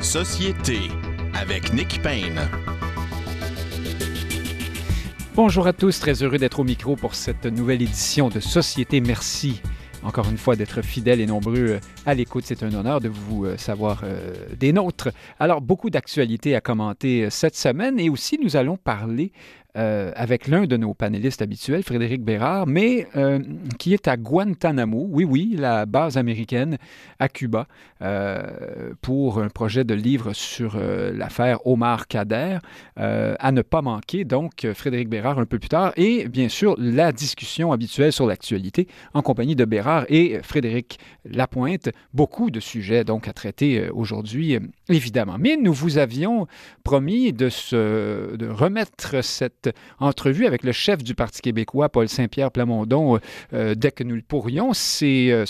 Société avec Nick Payne. Bonjour à tous, très heureux d'être au micro pour cette nouvelle édition de Société. Merci encore une fois d'être fidèles et nombreux à l'écoute. C'est un honneur de vous euh, savoir euh, des nôtres. Alors, beaucoup d'actualités à commenter euh, cette semaine et aussi nous allons parler euh, avec l'un de nos panélistes habituels, Frédéric Bérard, mais euh, qui est à Guantanamo, oui, oui, la base américaine à Cuba, euh, pour un projet de livre sur l'affaire Omar Kader, à ne pas manquer. Donc, Frédéric Bérard un peu plus tard, et bien sûr, la discussion habituelle sur l'actualité en compagnie de Bérard et Frédéric Lapointe. Beaucoup de sujets donc à traiter aujourd'hui, évidemment. Mais nous vous avions promis de, se, de remettre cette entrevue avec le chef du Parti québécois, Paul Saint-Pierre Plamondon, euh, euh, dès que nous le pourrions. C'est, euh,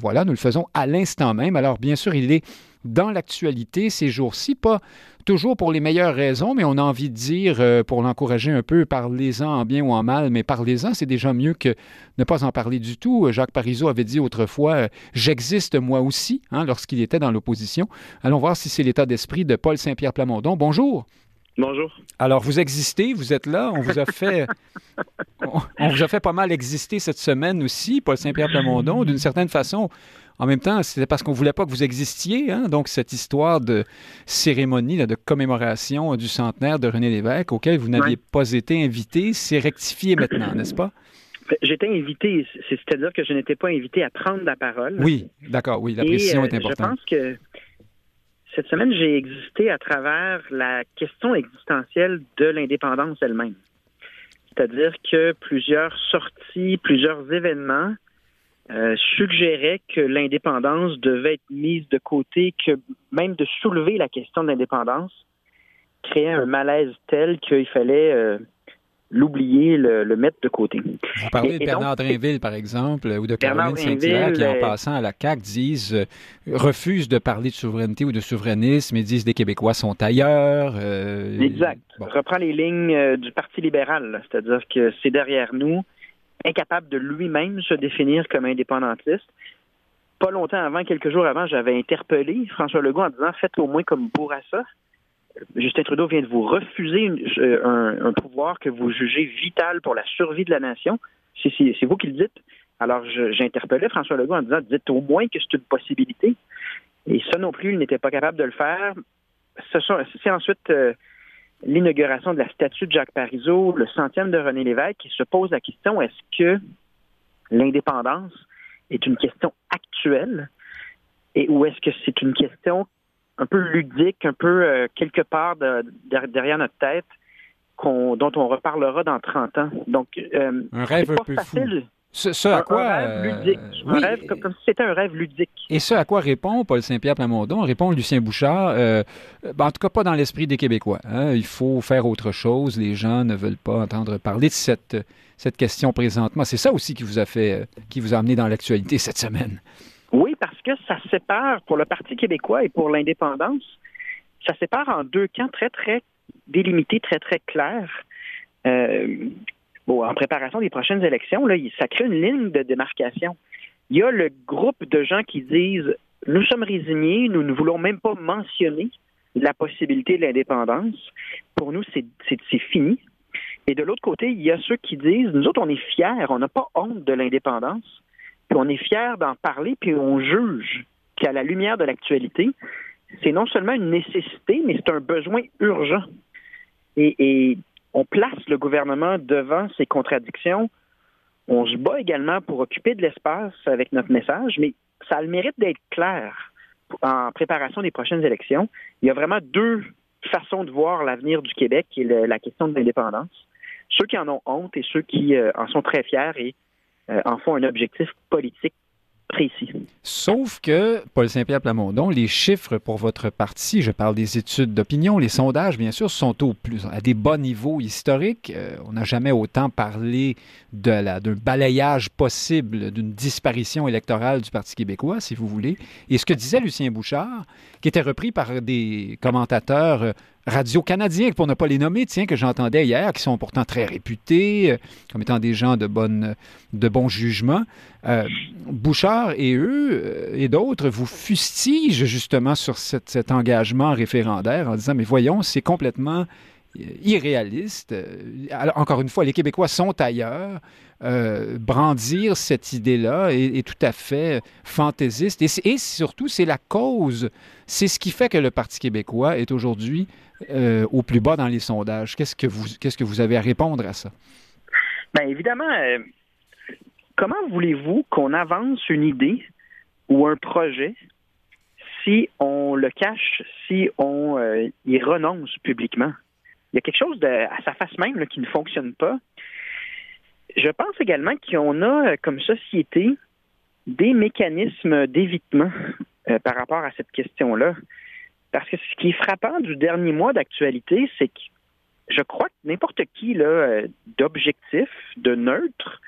voilà, nous le faisons à l'instant même. Alors, bien sûr, il est dans l'actualité ces jours-ci, pas toujours pour les meilleures raisons, mais on a envie de dire, pour l'encourager un peu, parlez-en en bien ou en mal, mais parlez-en, c'est déjà mieux que ne pas en parler du tout. Jacques Parizeau avait dit autrefois, j'existe moi aussi, hein, lorsqu'il était dans l'opposition. Allons voir si c'est l'état d'esprit de Paul Saint-Pierre Plamondon. Bonjour. Bonjour. Alors, vous existez, vous êtes là. On vous a fait, on, vous a fait pas mal exister cette semaine aussi, Paul Saint-Pierre Plamondon, d'une certaine façon. En même temps, c'était parce qu'on voulait pas que vous existiez. Hein? Donc, cette histoire de cérémonie, de commémoration du centenaire de René Lévesque, auquel vous n'aviez pas été invité, c'est rectifié maintenant, n'est-ce pas? J'étais invité, c'est-à-dire que je n'étais pas invité à prendre la parole. Oui, d'accord, oui, la précision euh, est importante. Je pense que cette semaine, j'ai existé à travers la question existentielle de l'indépendance elle-même. C'est-à-dire que plusieurs sorties, plusieurs événements euh, suggéraient que l'indépendance devait être mise de côté, que même de soulever la question de l'indépendance créait un malaise tel qu'il fallait euh, l'oublier, le, mettre de côté. Vous parlez de Bernard Drinville, par exemple, ou de Caroline Saint-Hilaire, qui, en euh, passant à la CAQ, disent, euh, refusent de parler de souveraineté ou de souverainisme et disent les Québécois sont ailleurs. Euh, exact. Reprend les lignes du Parti libéral, c'est-à-dire que c'est derrière nous, incapable de lui-même se définir comme indépendantiste. Pas longtemps avant, quelques jours avant, j'avais interpellé François Legault en disant faites au moins comme Bourassa. Justin Trudeau vient de vous refuser un, pouvoir que vous jugez vital pour la survie de la nation. C'est vous qui le dites. Alors, j'interpellais François Legault en disant dites au moins que c'est une possibilité. Et ça non plus, il n'était pas capable de le faire. C'est ensuite euh, l'inauguration de la statue de Jacques Parizeau, le centième de René Lévesque, qui se pose la question est-ce que l'indépendance est une question actuelle? Et ou est-ce que c'est une question un peu ludique, un peu euh, quelque part derrière notre tête, dont on reparlera dans 30 ans. Donc, euh, un rêve un peu fou. Ce, à quoi, un rêve ludique. Un rêve comme, si c'était un rêve ludique. Et ce à quoi répond Paul Saint-Pierre Plamondon, répond Lucien Bouchard, euh, ben, en tout cas pas dans l'esprit des Québécois. Hein. Il faut faire autre chose. Les gens ne veulent pas entendre parler de cette, cette question présentement. C'est ça aussi qui vous a fait, qui vous a amené dans l'actualité cette semaine. Oui, parce que ça sépare, pour le Parti québécois et pour l'indépendance, ça sépare en deux camps très, très délimités, très, très clairs. Euh, bon, en préparation des prochaines élections, là, ça crée une ligne de démarcation. Il y a le groupe de gens qui disent nous sommes résignés, nous ne voulons même pas mentionner la possibilité de l'indépendance. Pour nous, c'est fini. Et de l'autre côté, il y a ceux qui disent nous autres, on est fiers, on n'a pas honte de l'indépendance on est fier d'en parler, puis on juge qu'à la lumière de l'actualité, c'est non seulement une nécessité, mais c'est un besoin urgent. Et, on place le gouvernement devant ces contradictions. On se bat également pour occuper de l'espace avec notre message, mais ça a le mérite d'être clair en préparation des prochaines élections. Il y a vraiment deux façons de voir l'avenir du Québec et la question de l'indépendance. Ceux qui en ont honte et ceux qui euh, en sont très fiers et en font un objectif politique précis. Sauf que, Paul Saint-Pierre Plamondon, les chiffres pour votre parti, je parle des études d'opinion, les sondages, bien sûr, sont au plus, à des bas niveaux historiques. Euh, on n'a jamais autant parlé d'un balayage possible, d'une disparition électorale du Parti québécois, si vous voulez. Et ce que disait Lucien Bouchard, qui était repris par des commentateurs radio-canadiens, pour ne pas les nommer, tiens, que j'entendais hier, qui sont pourtant très réputés euh, comme étant des gens de, bonne, de bon jugement. Euh, Bouchard et eux euh, et d'autres vous fustigent justement sur cet engagement référendaire en disant, mais voyons, c'est complètement irréaliste. Alors, encore une fois, les Québécois sont ailleurs. Brandir cette idée-là est, tout à fait fantaisiste. Et, surtout, c'est la cause, c'est ce qui fait que le Parti québécois est aujourd'hui au plus bas dans les sondages. Qu'est-ce que vous, qu'est-ce que vous avez à répondre à ça? Bien, évidemment, comment voulez-vous qu'on avance une idée ou un projet si on le cache, si on euh, y renonce publiquement? Il y a quelque chose à sa face même qui ne fonctionne pas. Je pense également qu'on a euh, comme société des mécanismes d'évitement euh, par rapport à cette question-là. Parce que ce qui est frappant du dernier mois d'actualité, c'est que je crois que n'importe qui d'objectif, de neutre,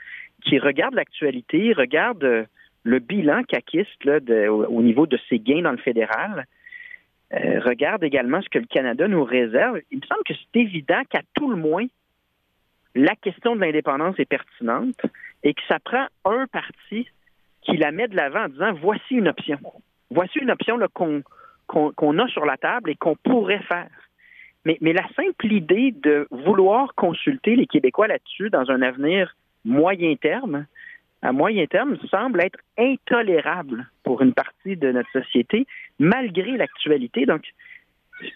qui regarde l'actualité, regarde euh, le bilan caquiste là, au, niveau de ses gains dans le fédéral, euh, regarde également ce que le Canada nous réserve, il me semble que c'est évident qu'à tout le moins, la question de l'indépendance est pertinente et que ça prend un parti qui la met de l'avant en disant voici une option. Voici une option qu'on a sur la table et qu'on pourrait faire. Mais, mais la simple idée de vouloir consulter les Québécois là-dessus dans un avenir moyen terme, à moyen terme, semble être intolérable pour une partie de notre société, malgré l'actualité. Donc,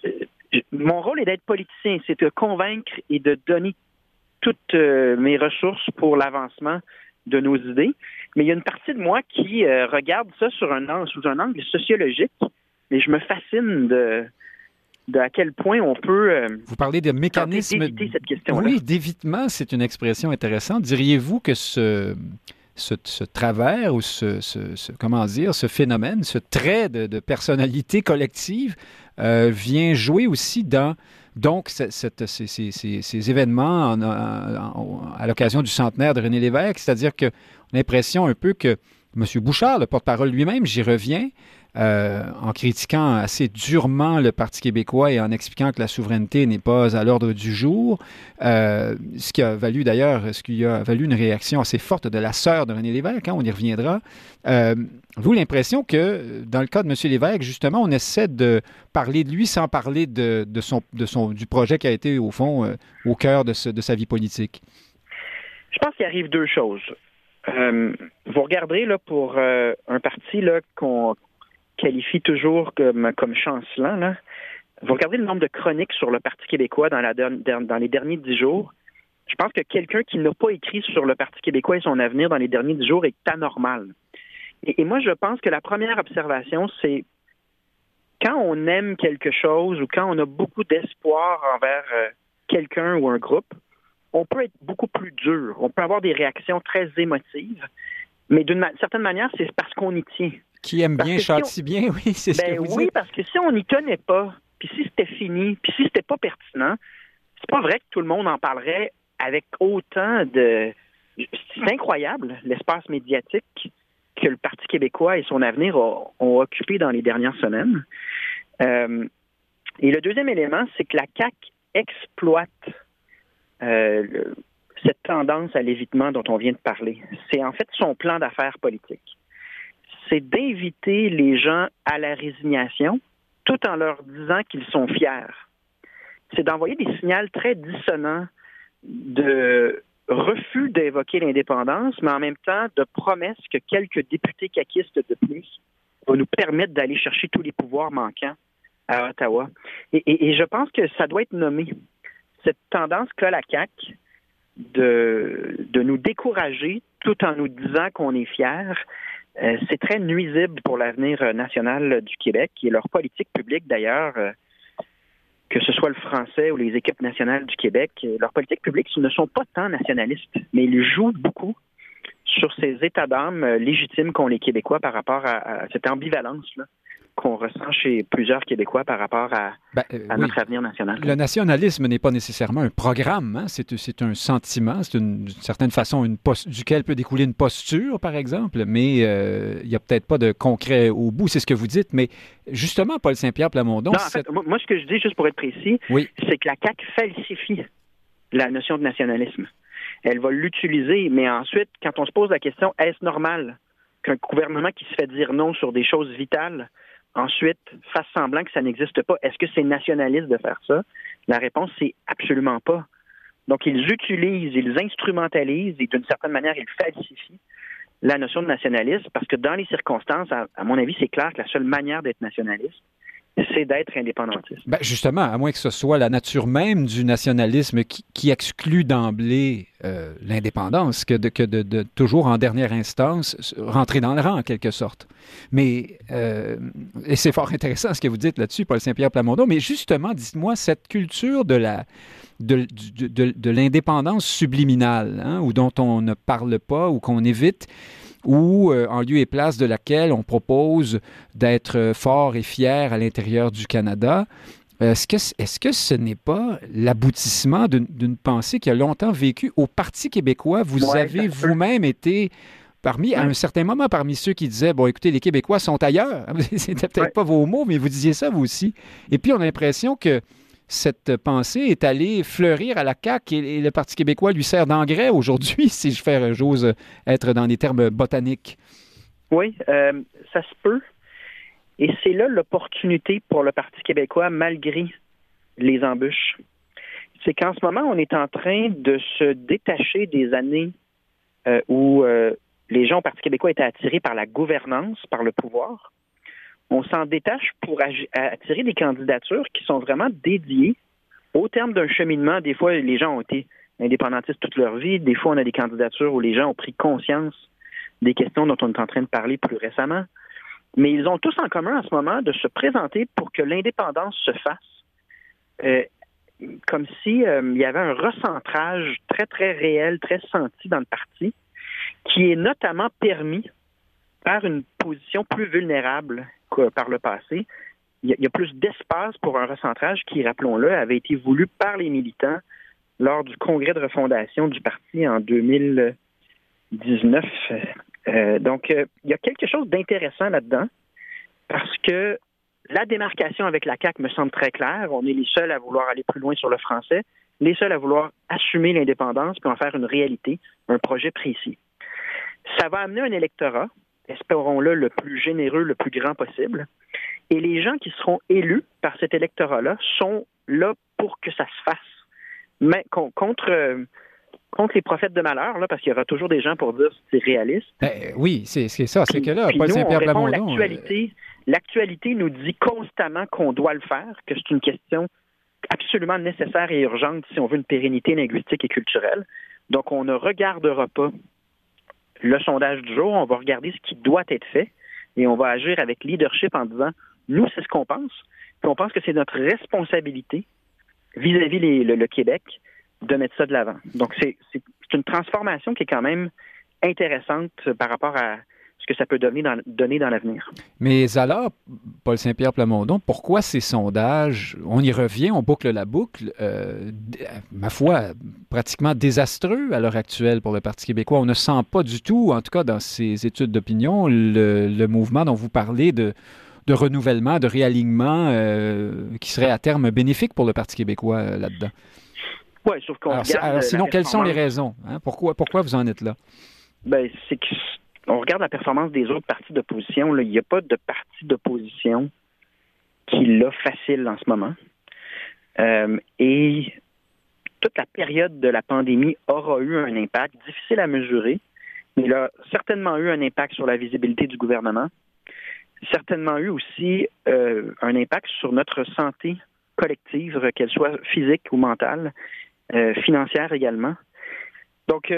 euh, mon rôle est d'être politicien, c'est de convaincre et de donner toutes euh, mes ressources pour l'avancement de nos idées. Mais il y a une partie de moi qui euh, regarde ça sur un, sous un angle sociologique, et je me fascine de, à quel point on peut. Euh, Vous parlez de mécanismes. cette question Oui, d'évitement, c'est une expression intéressante. Diriez-vous que ce, ce, travers ou ce, comment dire, ce phénomène, ce trait de, personnalité collective euh, vient jouer aussi dans donc ces, événements à l'occasion du centenaire de René Lévesque, c'est-à-dire que l'impression un peu que M. Bouchard, le porte-parole lui-même, j'y reviens, euh, en critiquant assez durement le Parti québécois et en expliquant que la souveraineté n'est pas à l'ordre du jour, euh, ce qui a valu d'ailleurs, ce a valu une réaction assez forte de la sœur de René Lévesque, hein, on y reviendra. Euh, vous l'impression que dans le cas de M. Lévesque, justement, on essaie de parler de lui sans parler de, son, du projet qui a été, au fond, au cœur de, de sa vie politique? Je pense qu'il arrive deux choses. Vous regarderez là, pour un parti là, qu'on qualifie toujours comme, chancelant, vous regardez le nombre de chroniques sur le Parti québécois dans les derniers dix jours, je pense que quelqu'un qui n'a pas écrit sur le Parti québécois et son avenir dans les derniers dix jours est anormal. Et, moi, je pense que la première observation, c'est quand on aime quelque chose ou quand on a beaucoup d'espoir envers euh, quelqu'un ou un groupe, on peut être beaucoup plus dur. On peut avoir des réactions très émotives, mais d'une certaine manière, c'est parce qu'on y tient. Qui aime bien châtie bien, oui, c'est ce que ben vous Oui, parce que si on n'y tenait pas, puis si c'était fini, puis si c'était pas pertinent, c'est pas vrai que tout le monde en parlerait avec autant de... C'est incroyable, l'espace médiatique que le Parti québécois et son avenir ont, occupé dans les dernières semaines. Euh, et le deuxième élément, c'est que la CAQ exploite euh, cette tendance à l'évitement dont on vient de parler. C'est en fait son plan d'affaires politique c'est d'inviter les gens à la résignation tout en leur disant qu'ils sont fiers. C'est d'envoyer des signaux très dissonants de refus d'évoquer l'indépendance, mais en même temps de promesses que quelques députés caquistes de plus vont nous permettre d'aller chercher tous les pouvoirs manquants à Ottawa. Et, je pense que ça doit être nommé. Cette tendance qu'a la CAQ de, nous décourager tout en nous disant qu'on est fiers, euh, c'est très nuisible pour l'avenir euh, national du Québec et leur politique publique d'ailleurs, euh, que ce soit le français ou les équipes nationales du Québec, leurs politiques publiques ne sont pas tant nationalistes, mais ils jouent beaucoup sur ces états d'âme légitimes qu'ont les Québécois par rapport à cette ambivalence-là qu'on ressent chez plusieurs Québécois par rapport à, ben, euh, notre avenir national. Le nationalisme n'est pas nécessairement un programme, hein. c'est un sentiment, c'est une, certaine façon une duquel peut découler une posture, par exemple, mais euh, il n'y a peut-être pas de concret au bout, c'est ce que vous dites. Mais justement, Paul Saint-Pierre Plamondon... Non, en fait, moi, ce que je dis, juste pour être précis, c'est que la CAQ falsifie la notion de nationalisme. Elle va l'utiliser, mais ensuite, quand on se pose la question, est-ce normal qu'un gouvernement qui se fait dire non sur des choses vitales, ensuite fasse semblant que ça n'existe pas. Est-ce que c'est nationaliste de faire ça? La réponse, c'est absolument pas. Donc, ils utilisent, ils instrumentalisent et d'une certaine manière, ils falsifient la notion de nationalisme parce que dans les circonstances, à, mon avis, c'est clair que la seule manière d'être nationaliste, c'est d'être indépendantiste. Ben justement, à moins que ce soit la nature même du nationalisme qui, exclut d'emblée euh, l'indépendance, que, de, toujours en dernière instance rentrer dans le rang en quelque sorte. Mais, euh, et c'est fort intéressant ce que vous dites là-dessus, Paul Saint-Pierre Plamondon, mais justement, dites-moi, cette culture de l'indépendance subliminale, hein, ou dont on ne parle pas ou qu'on évite, ou euh, en lieu et place de laquelle on propose d'être fort et fier à l'intérieur du Canada. Est-ce que, est-ce que ce n'est pas l'aboutissement d'une, pensée qui a longtemps vécu au Parti québécois? Vous avez vous-même été parmi, à un certain moment, parmi ceux qui disaient, bon, écoutez, les Québécois sont ailleurs. C'était peut-être pas vos mots, mais vous disiez ça vous aussi. Et puis, on a l'impression que cette pensée est allée fleurir à la CAQ et, le Parti québécois lui sert d'engrais aujourd'hui, si je fais, j'ose être dans des termes botaniques. Oui, euh, ça se peut. Et c'est là l'opportunité pour le Parti québécois, malgré les embûches. C'est qu'en ce moment, on est en train de se détacher des années euh, où euh, les gens au Parti québécois étaient attirés par la gouvernance, par le pouvoir on s'en détache pour attirer des candidatures qui sont vraiment dédiées au terme d'un cheminement. Des fois, les gens ont été indépendantistes toute leur vie. Des fois, on a des candidatures où les gens ont pris conscience des questions dont on est en train de parler plus récemment. Mais ils ont tous en commun en ce moment de se présenter pour que l'indépendance se fasse. Euh, comme si euh, il y avait un recentrage très, très réel, très senti dans le parti, qui est notamment permis par une position plus vulnérable par le passé. Il y, a, plus d'espace pour un recentrage qui, rappelons-le, avait été voulu par les militants lors du congrès de refondation du parti en 2019. Euh, donc, euh, il y a quelque chose d'intéressant là-dedans parce que la démarcation avec la CAQ me semble très claire. On est les seuls à vouloir aller plus loin sur le français, les seuls à vouloir assumer l'indépendance puis en faire une réalité, un projet précis. Ça va amener un électorat espérons-le, le plus généreux, le plus grand possible. Et les gens qui seront élus par cet électorat-là sont là pour que ça se fasse. Mais contre, contre les prophètes de malheur, là, parce qu'il y aura toujours des gens pour dire que c'est réaliste. Ben, oui, c'est ça. C'est que là, Paul Saint-Pierre L'actualité, l'actualité nous dit constamment qu'on doit le faire, que c'est une question absolument nécessaire et urgente si on veut une pérennité linguistique et culturelle. Donc, on ne regardera pas le sondage du jour, on va regarder ce qui doit être fait et on va agir avec leadership en disant nous, c'est ce qu'on pense, puis on pense que c'est notre responsabilité vis-à-vis le, Québec de mettre ça de l'avant. Donc, c'est une transformation qui est quand même intéressante par rapport à ce que ça peut donner dans, donner dans l'avenir. Mais alors, Paul Saint-Pierre Plamondon, pourquoi ces sondages, on y revient, on boucle la boucle, euh, ma foi, pratiquement désastreux à l'heure actuelle pour le Parti québécois. On ne sent pas du tout, en tout cas dans ces études d'opinion, le, mouvement dont vous parlez de, de renouvellement, de réalignement euh, qui serait à terme bénéfique pour le Parti québécois euh, là-dedans. Oui, sauf qu'on alors, sinon, quelles sont les raisons? Hein? Pourquoi, pourquoi vous en êtes là? Ben, c'est que on regarde la performance des autres partis d'opposition, il n'y a pas de parti d'opposition qui l'a facile en ce moment. Euh, et toute la période de la pandémie aura eu un impact difficile à mesurer, mais il a certainement eu un impact sur la visibilité du gouvernement, certainement eu aussi euh, un impact sur notre santé collective, qu'elle soit physique ou mentale, euh, financière également. Donc,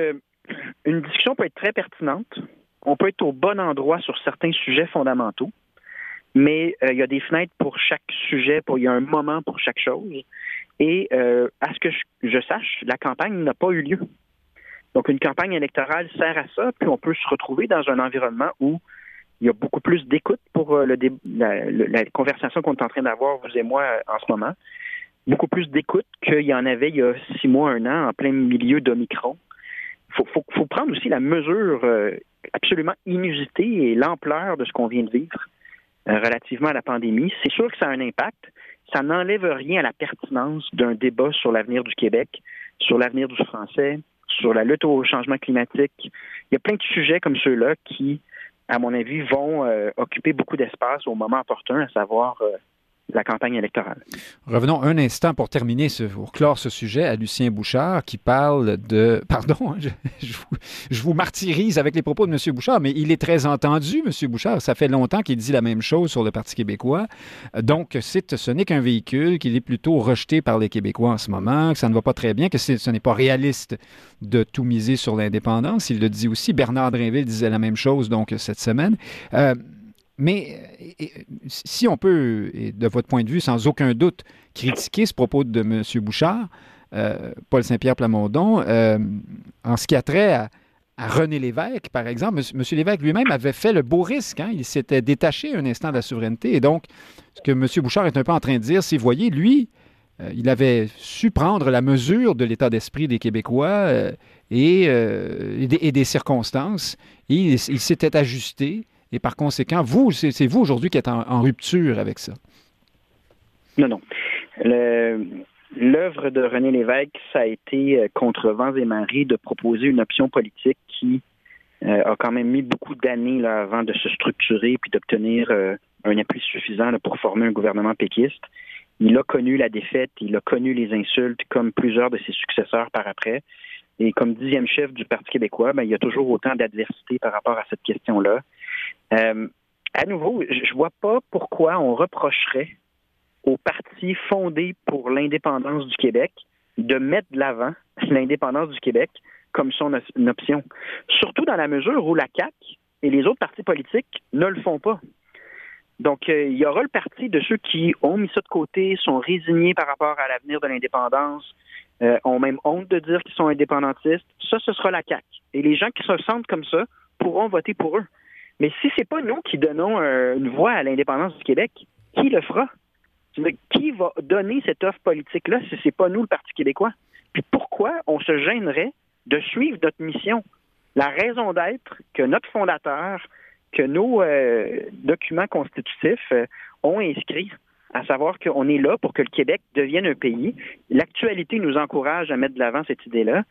une discussion peut être très pertinente, on peut être au bon endroit sur certains sujets fondamentaux, mais euh, il y a des fenêtres pour chaque sujet, pour, il y a un moment pour chaque chose. Et euh, à ce que je, sache, la campagne n'a pas eu lieu. Donc, une campagne électorale sert à ça, puis on peut se retrouver dans un environnement où il y a beaucoup plus d'écoute pour euh, la, conversation qu'on est en train d'avoir, vous et moi, en ce moment. Beaucoup plus d'écoute qu'il y en avait il y a six mois, un an, en plein milieu d'Omicron. Il faut, prendre aussi la mesure absolument inusité et l'ampleur de ce qu'on vient de vivre euh, relativement à la pandémie. C'est sûr que ça a un impact. Ça n'enlève rien à la pertinence d'un débat sur l'avenir du Québec, sur l'avenir du français, sur la lutte au changement climatique. Il y a plein de sujets comme ceux-là qui à mon avis, vont occuper beaucoup d'espace au moment opportun, à savoir la campagne électorale. Revenons un instant pour terminer, pour clore ce sujet, à Lucien Bouchard qui parle de... Pardon, hein, je, vous, martyrise avec les propos de M. Bouchard, mais il est très entendu, M. Bouchard. Ça fait longtemps qu'il dit la même chose sur le Parti québécois. Donc, ce n'est qu'un véhicule, qu'il est plutôt rejeté par les Québécois en ce moment, que ça ne va pas très bien, que ce n'est pas réaliste de tout miser sur l'indépendance. Il le dit aussi. Bernard Drinville disait la même chose, donc, cette semaine. Euh, mais si on peut, de votre point de vue, sans aucun doute, critiquer ce propos de M. Bouchard, euh, Paul Saint-Pierre Plamondon, euh, en ce qui a trait à, René Lévesque, par exemple, M. Lévesque lui-même avait fait le beau risque. Hein. il s'était détaché un instant de la souveraineté. Et donc, ce que M. Bouchard est un peu en train de dire, c'est, voyez, lui, euh, il avait su prendre la mesure de l'état d'esprit des Québécois et, des, circonstances. Il s'était ajusté. Et par conséquent, vous, c'est vous aujourd'hui qui êtes en, rupture avec ça. Non, non. L'œuvre de René Lévesque, ça a été euh, contre vents et marées de proposer une option politique qui euh, a quand même mis beaucoup d'années avant de se structurer puis d'obtenir euh, un appui suffisant pour former un gouvernement péquiste. Il a connu la défaite, il a connu les insultes comme plusieurs de ses successeurs par après. Et comme dixième chef du Parti québécois, ben, il y a toujours autant d'adversité par rapport à cette question-là. Euh, à nouveau, je vois pas pourquoi on reprocherait au parti fondé pour l'indépendance du Québec de mettre de l'avant l'indépendance du Québec comme son option. Surtout dans la mesure où la CAQ et les autres partis politiques ne le font pas. Donc, euh, il y aura le parti de ceux qui ont mis ça de côté, sont résignés par rapport à l'avenir de l'indépendance, euh, ont même honte de dire qu'ils sont indépendantistes. Ça, ce sera la CAQ. Et les gens qui se sentent comme ça pourront voter pour eux. Mais si c'est pas nous qui donnons euh, une voix à l'indépendance du Québec, qui le fera? Qui va donner cette offre politique-là si c'est pas nous, le Parti québécois? Puis pourquoi on se gênerait de suivre notre mission? La raison d'être que notre fondateur, que nos euh, documents constitutifs euh, ont inscrit, à savoir qu'on est là pour que le Québec devienne un pays. L'actualité nous encourage à mettre de l'avant cette idée-là,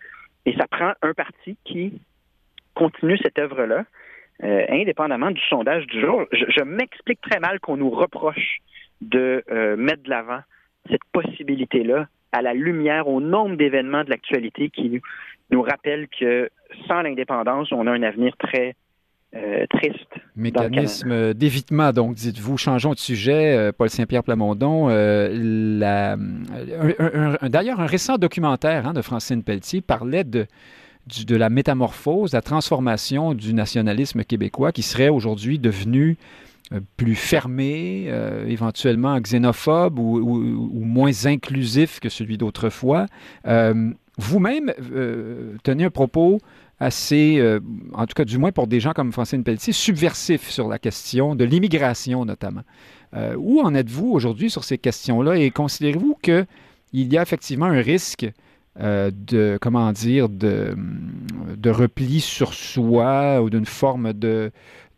et ça prend un parti qui continue cette œuvre-là. Euh, indépendamment du sondage du jour, je, m'explique très mal qu'on nous reproche de euh, mettre de l'avant cette possibilité-là à la lumière, au nombre d'événements de l'actualité qui nous, rappellent que sans l'indépendance, on a un avenir très euh, triste. Mécanisme d'évitement, donc, dites-vous. Changeons de sujet, Paul Saint-Pierre Plamondon. D'ailleurs, un, récent documentaire hein, de Francine Pelletier parlait de de la métamorphose, la transformation du nationalisme québécois qui serait aujourd'hui devenu euh, plus fermé, euh, éventuellement xénophobe ou, moins inclusif que celui d'autrefois. Euh, vous-même tenez un propos assez, en tout cas du moins pour des gens comme Francine Pelletier, subversif sur la question de l'immigration notamment. où en êtes-vous aujourd'hui sur ces questions-là et considérez-vous qu'il y a effectivement un risque euh, de, comment dire, de, repli sur soi ou d'une forme de,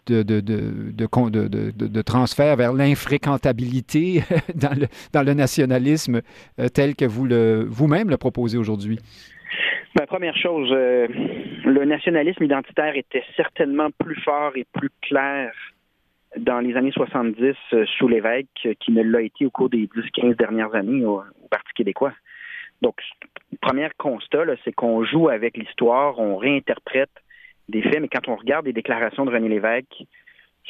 de, de, de, transfert vers l'infréquentabilité dans le, dans le nationalisme euh, tel que vous le, vous-même le proposez aujourd'hui? Ben, première chose, euh, le nationalisme identitaire était certainement plus fort et plus clair dans les années 70 sous l'évêque qu'il ne l'a été au cours des 10-15 dernières années au Parti québécois. Donc, premier constat, c'est qu'on joue avec l'histoire, on réinterprète des faits, mais quand on regarde les déclarations de René Lévesque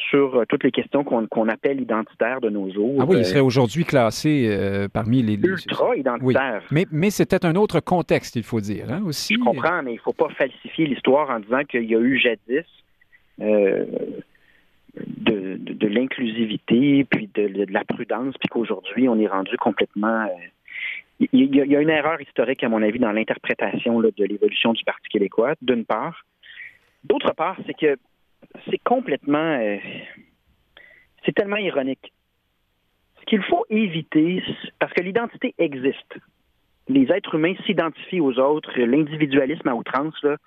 sur euh, toutes les questions qu'on appelle identitaires de nos jours. Ah oui, il euh, serait aujourd'hui classé euh, parmi les... Ultra-identitaires. Mais, mais c'était un autre contexte, il faut dire, hein, aussi. Je comprends, mais il ne faut pas falsifier l'histoire en disant qu'il y a eu jadis de, l'inclusivité, puis de, la prudence, puis qu'aujourd'hui, on est rendu complètement il y, a, une erreur historique, à mon avis, dans l'interprétation de l'évolution du Parti québécois, d'une part. D'autre part, c'est que c'est complètement. Euh, c'est tellement ironique. Ce qu'il faut éviter, parce que l'identité existe. Les êtres humains s'identifient aux autres. L'individualisme à outrance, là,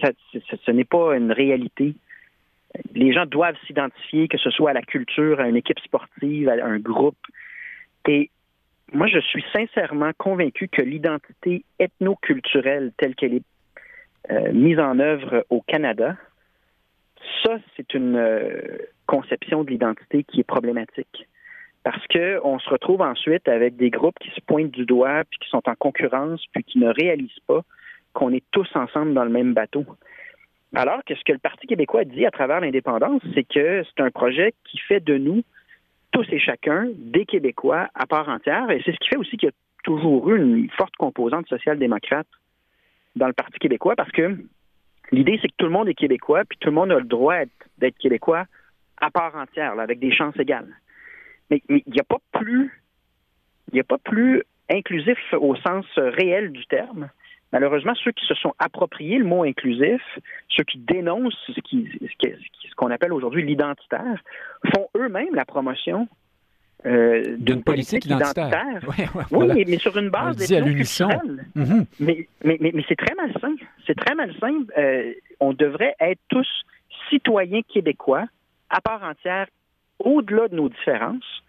ce n'est pas une réalité. Les gens doivent s'identifier, que ce soit à la culture, à une équipe sportive, à un groupe. Et moi, je suis sincèrement convaincu que l'identité ethno-culturelle telle qu'elle est euh, mise en œuvre au Canada, Ça, c'est une euh, conception de l'identité qui est problématique. Parce qu'on se retrouve ensuite avec des groupes qui se pointent du doigt, puis qui sont en concurrence, puis qui ne réalisent pas qu'on est tous ensemble dans le même bateau. Alors que ce que le Parti québécois dit à travers l'indépendance, c'est que c'est un projet qui fait de nous, tous et chacun, des Québécois à part entière. Et c'est ce qui fait aussi qu'il y a toujours eu une forte composante social-démocrate dans le Parti québécois, parce que l'idée, c'est que tout le monde est québécois, puis tout le monde a le droit d'être québécois à part entière, avec des chances égales. Mais il n'y a pas plus il n'y a pas plus inclusif au sens réel du terme. Malheureusement, ceux qui se sont appropriés le mot inclusif, ceux qui dénoncent ce qu'on appelle aujourd'hui l'identitaire, font eux-mêmes la promotion euh, d'une politique, identitaire. oui, mais sur une base des mm mais, mais, mais, c'est très malsain. C'est très malsain. Euh, on devrait être tous citoyens québécois à part entière au-delà de nos différences,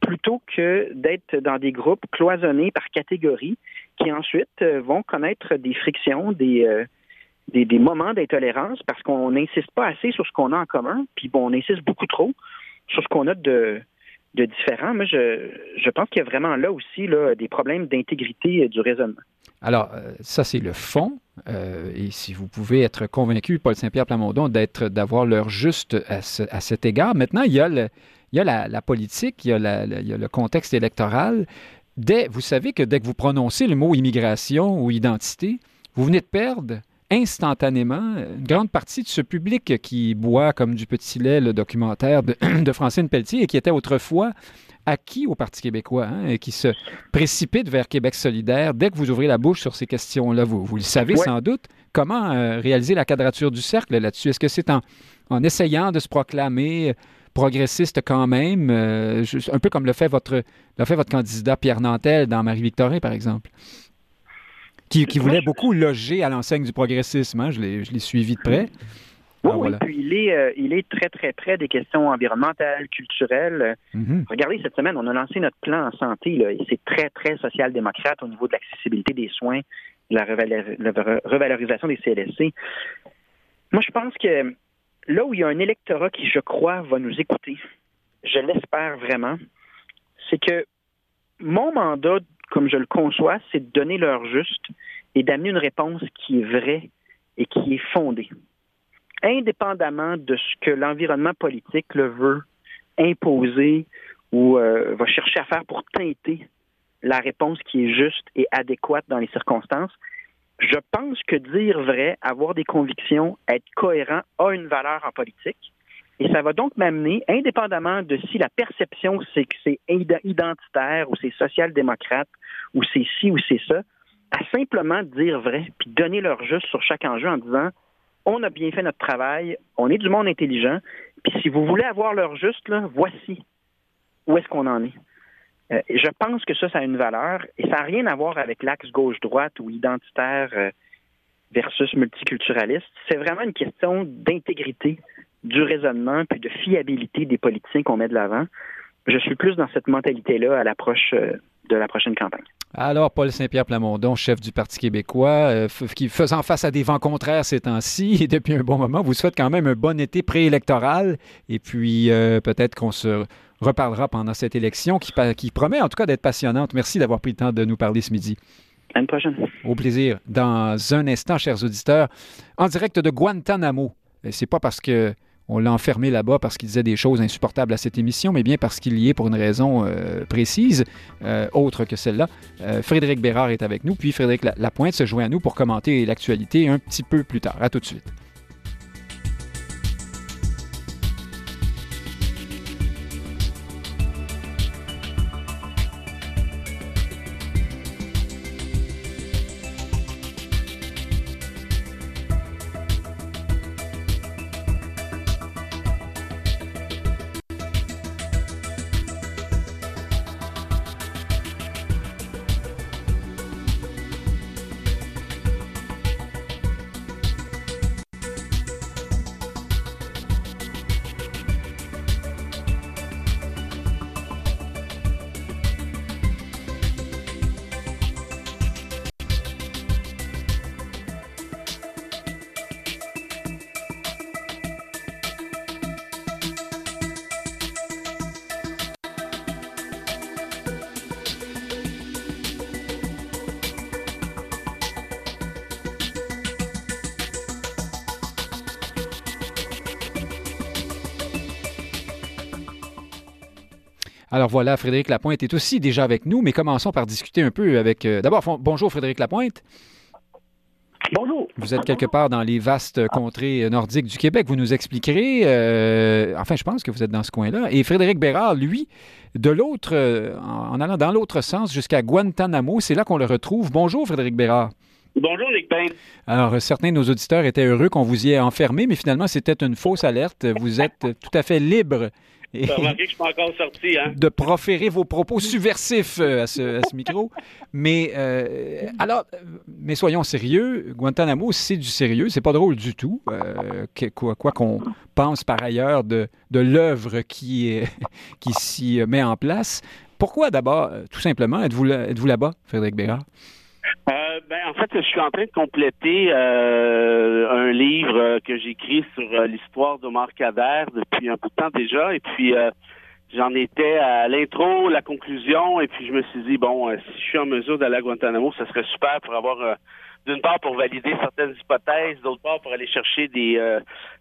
plutôt que d'être dans des groupes cloisonnés par catégorie qui ensuite euh, vont connaître des frictions, euh, des, des, moments d'intolérance parce qu'on n'insiste pas assez sur ce qu'on a en commun, puis bon, on insiste beaucoup trop sur ce qu'on a de, de différent. Moi, je, je pense qu'il y a vraiment là aussi là, des problèmes d'intégrité euh, du raisonnement. Alors, ça, c'est le fond. et si vous pouvez être convaincu, Paul Saint-Pierre Plamondon, d'avoir l'heure juste à, à, cet égard. Maintenant, il y a, le, il y a la, politique, il y a, le contexte électoral. Dès, vous savez que dès que vous prononcez le mot immigration ou identité, vous venez de perdre instantanément une grande partie de ce public qui boit comme du petit lait le documentaire de, de Francine Pelletier et qui était autrefois acquis au Parti québécois hein, et qui se précipite vers Québec solidaire dès que vous ouvrez la bouche sur ces questions-là. Vous, vous le savez sans doute. Comment euh, réaliser la quadrature du cercle là-dessus? Est-ce que c'est en, en, essayant de se proclamer progressiste quand même, euh, un peu comme le fait votre, le fait votre candidat Pierre Nantel dans Marie-Victorin, par exemple, qui, voulait beaucoup loger à l'enseigne du progressisme. Hein, je l'ai suivi de près. Oui, ah, oui, puis il est, euh, il est très, très près des questions environnementales, culturelles. Mm-hmm. Regardez, cette semaine, on a lancé notre plan en santé, là, et c'est très, très social-démocrate au niveau de l'accessibilité des soins, de la, revalorisation des CLSC. Moi, je pense que là où il y a un électorat qui, je crois, va nous écouter, je l'espère vraiment, c'est que mon mandat, comme je le conçois, c'est de donner l'heure juste et d'amener une réponse qui est vraie et qui est fondée. Indépendamment de ce que l'environnement politique le veut imposer ou euh, va chercher à faire pour teinter la réponse qui est juste et adéquate dans les circonstances, je pense que dire vrai, avoir des convictions, être cohérent a une valeur en politique. Et ça va donc m'amener, indépendamment de si la perception c'est que c'est identitaire ou c'est social-démocrate ou c'est ci ou c'est ça, à simplement dire vrai puis donner leur juste sur chaque enjeu en disant on a bien fait notre travail, on est du monde intelligent, puis si vous voulez avoir leur juste, là, voici où est-ce qu'on en est. Euh, je pense que ça, ça a une valeur et ça n'a rien à voir avec l'axe gauche-droite ou identitaire euh, versus multiculturaliste. C'est vraiment une question d'intégrité du raisonnement puis de fiabilité des politiciens qu'on met de l'avant. Je suis plus dans cette mentalité-là à l'approche euh, de la prochaine campagne. Alors, Paul Saint-Pierre Plamondon, chef du Parti québécois, faisant face à des vents contraires ces temps-ci et depuis un bon moment, vous souhaite quand même un bon été préélectoral et puis peut-être qu'on se reparlera pendant cette élection qui, qui promet en tout cas d'être passionnante. Merci d'avoir pris le temps de nous parler ce midi. À une prochaine. Au plaisir. Dans un instant, chers auditeurs, en direct de Guantanamo. C'est pas parce que on l'a enfermé là-bas parce qu'il disait des choses insupportables à cette émission, mais bien parce qu'il y est pour une raison euh, précise, euh, autre que celle-là. Euh, Frédéric Bérard est avec nous, puis Frédéric Lapointe se joint à nous pour commenter l'actualité un petit peu plus tard. À tout de suite. Voilà, Frédéric Lapointe est aussi déjà avec nous, mais commençons par discuter un peu avec... Euh, d'abord, bonjour Frédéric Lapointe. Bonjour. Vous êtes quelque part dans les vastes contrées nordiques du Québec. Vous nous expliquerez. Euh, enfin, je pense que vous êtes dans ce coin-là. Et Frédéric Bérard, lui, de l'autre, euh, en allant dans l'autre sens jusqu'à Guantanamo, c'est là qu'on le retrouve. Bonjour, Frédéric Bérard. Bonjour, Nick Payne. Alors, certains de nos auditeurs étaient heureux qu'on vous y ait enfermé, mais finalement, c'était une fausse alerte. Vous êtes tout à fait libre Hein? De proférer vos propos subversifs euh, à ce, micro. Mais euh, alors, mais soyons sérieux, Guantanamo, c'est du sérieux, c'est pas drôle du tout. Euh, quoi qu'on pense par ailleurs de, de l'œuvre qui, qui s'y met en place. Pourquoi d'abord, tout simplement, êtes-vous êtes là-bas, Frédéric Bérard? Euh, ben, en fait, je suis en train de compléter euh, un livre que j'écris sur euh, l'histoire d'Omar Kader depuis un bout de temps déjà. Et puis, j'en étais à l'intro, la conclusion. Et puis, je me suis dit, bon, si je suis en mesure d'aller à Guantanamo, ça serait super pour avoir d'une part pour valider certaines hypothèses, d'autre part pour aller chercher des, euh,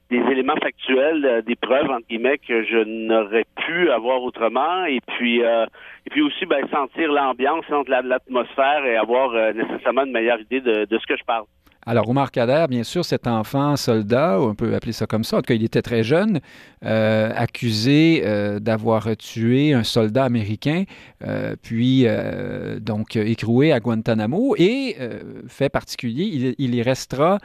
des éléments factuels, euh, des preuves entre guillemets que je n'aurais pu avoir autrement, et puis euh, et puis aussi ben, sentir l'ambiance, sentir l'atmosphère et avoir nécessairement une meilleure idée de, de ce que je parle. Alors, Omar Kader, bien sûr, cet enfant soldat, on peut appeler ça comme ça, en tout cas, il était très jeune, euh, accusé euh, d'avoir tué un soldat américain, euh, puis donc écroué à Guantanamo. Et, fait particulier, il, il y restera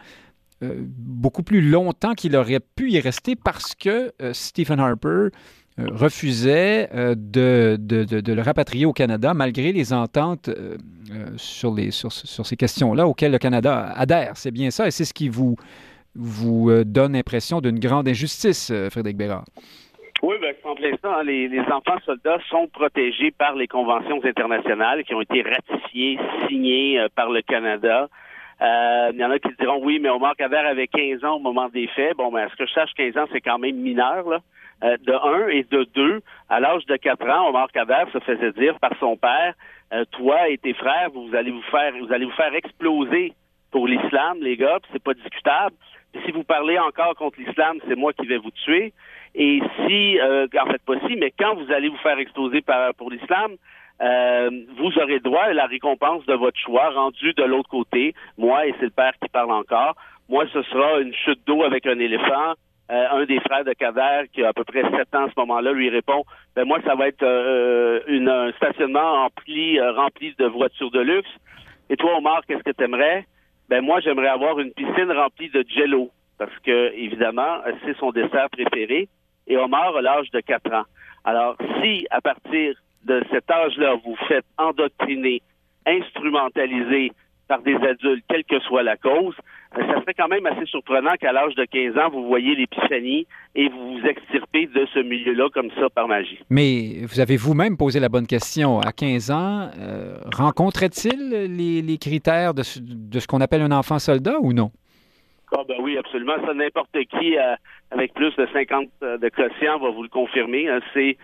beaucoup plus longtemps qu'il aurait pu y rester parce que Stephen Harper euh, refusait euh, de, le rapatrier au Canada malgré les ententes euh, sur, ces questions-là auxquelles le Canada adhère. C'est bien ça et c'est ce qui vous, donne l'impression d'une grande injustice, Frédéric Bérard. Oui, ben, c'est en plein ça. Hein. Les, enfants soldats sont protégés par les conventions internationales qui ont été ratifiées, signées par le Canada. Il y en a qui diront oui, mais Omar Kader avait 15 ans au moment des faits. Bon, ben, est-ce que je sache 15 ans, c'est quand même mineur, là. Euh, de un et de deux, à l'âge de quatre ans, Omar Kader se faisait dire par son père, euh, toi et tes frères, vous allez vous faire, vous allez vous faire exploser pour l'islam, les gars, c'est pas discutable. si vous parlez encore contre l'islam, c'est moi qui vais vous tuer. Et si, euh, en fait pas si, mais quand vous allez vous faire exploser par, pour l'islam, euh, vous aurez droit à la récompense de votre choix rendu de l'autre côté. Moi, et c'est le père qui parle encore, moi, ce sera une chute d'eau avec un éléphant, euh, un des frères de Kader, qui a à peu près sept ans à ce moment-là, lui répond ben moi, ça va être euh, une, un stationnement rempli, euh, rempli de voitures de luxe. Et toi, Omar, qu'est-ce que tu aimerais? Ben moi, j'aimerais avoir une piscine remplie de jello. Parce que, évidemment, c'est son dessert préféré. Et Omar a l'âge de quatre ans. Alors, si à partir de cet âge-là, vous faites endoctriner, instrumentaliser par des adultes, quelle que soit la cause, ça serait quand même assez surprenant qu'à l'âge de 15 ans, vous voyez l'épiphanie et vous vous extirpez de ce milieu-là comme ça par magie. Mais vous avez vous-même posé la bonne question. À 15 ans, euh, rencontrait-il les, critères de, ce qu'on appelle un enfant soldat ou non? Ah ben oui, absolument. Ça, n'importe qui euh, avec plus de 50 euh, de quotient va vous le confirmer. Hein. C'est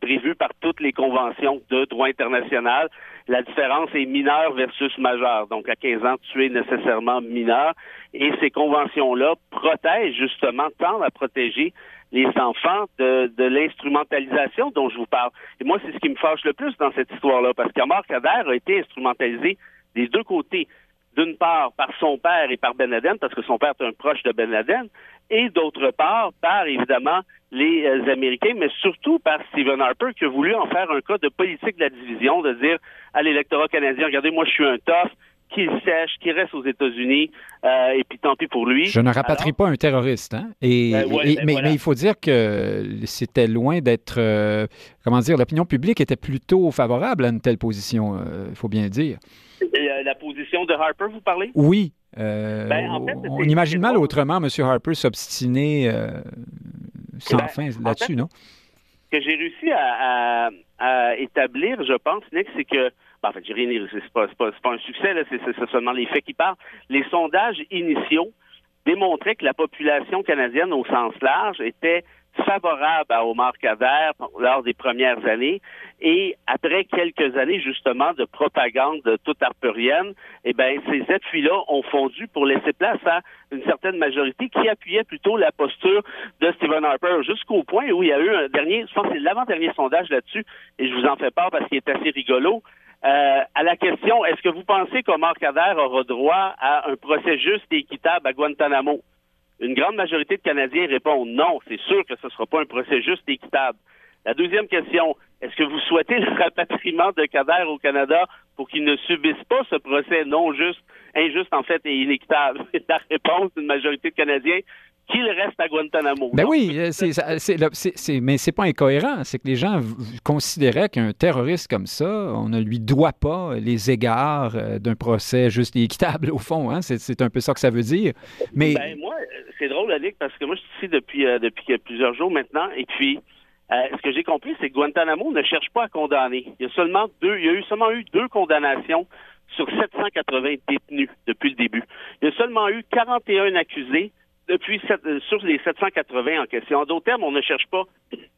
prévu par toutes les conventions de droit international la différence est mineure versus majeure. Donc, à 15 ans, tu es nécessairement mineur. Et ces conventions-là protègent justement, tendent à protéger les enfants de, de l'instrumentalisation dont je vous parle. Et moi, c'est ce qui me fâche le plus dans cette histoire-là, parce qu'Amar Kader a été instrumentalisé des deux côtés d'une part par son père et par Ben Laden, parce que son père est un proche de Ben Laden, et d'autre part par, évidemment, les euh, Américains, mais surtout par Stephen Harper, qui a voulu en faire un cas de politique de la division, de dire à l'électorat canadien, regardez, moi je suis un tough, qu'il sèche, qu'il reste aux États-Unis, euh, et puis tant pis pour lui. Je ne rapatrie pas un terroriste, hein? Et, ben ben mais, mais, il faut dire que c'était loin d'être, euh, comment dire, l'opinion publique était plutôt favorable à une telle position, il faut bien dire. La position de Harper, vous parlez? Oui, euh, ben, on imagine mal autrement M. Harper s'obstiner euh, sans ben, fin là-dessus, non? Ce que j'ai réussi à, établir, je pense, Nick, c'est que ben, en fait, j'ai rien c'est pas, pas, un succès, c'est seulement les faits qui parlent. Les sondages initiaux démontraient que la population canadienne au sens large était favorable à Omar Kader lors des premières années. Et après quelques années, justement, de propagande toute harperienne, eh ben, ces appuis-là ont fondu pour laisser place à une certaine majorité qui appuyait plutôt la posture de Stephen Harper jusqu'au point où il y a eu un dernier, je pense que c'est l'avant-dernier sondage là-dessus, et je vous en fais part parce qu'il est assez rigolo. Euh, à la question, est-ce que vous pensez qu'Omar Kader aura droit à un procès juste et équitable à Guantanamo? Une grande majorité de Canadiens répondent non, c'est sûr que ce ne sera pas un procès juste et équitable. La deuxième question, est-ce que vous souhaitez le rapatriement de Kader au Canada pour qu'il ne subisse pas ce procès non juste, injuste en fait et inéquitable? La réponse d'une majorité de Canadiens, qu'il reste à Guantanamo. Ben oui, euh, c'est, mais c'est pas incohérent. C'est que les gens considéraient qu'un terroriste comme ça, on ne lui doit pas les égards euh, d'un procès juste et équitable, au fond. Hein? C'est, un peu ça que ça veut dire. Mais... Ben, moi, c'est drôle, Alec, parce que moi, je suis ici depuis, euh, depuis plusieurs jours maintenant, et puis ce que j'ai compris, c'est que Guantanamo ne cherche pas à condamner. Il y a seulement deux, il y a eu seulement eu deux condamnations sur 780 détenus depuis le début. Il y a seulement eu 41 accusés depuis euh, sur les 780 en question. En d'autres termes, on ne cherche pas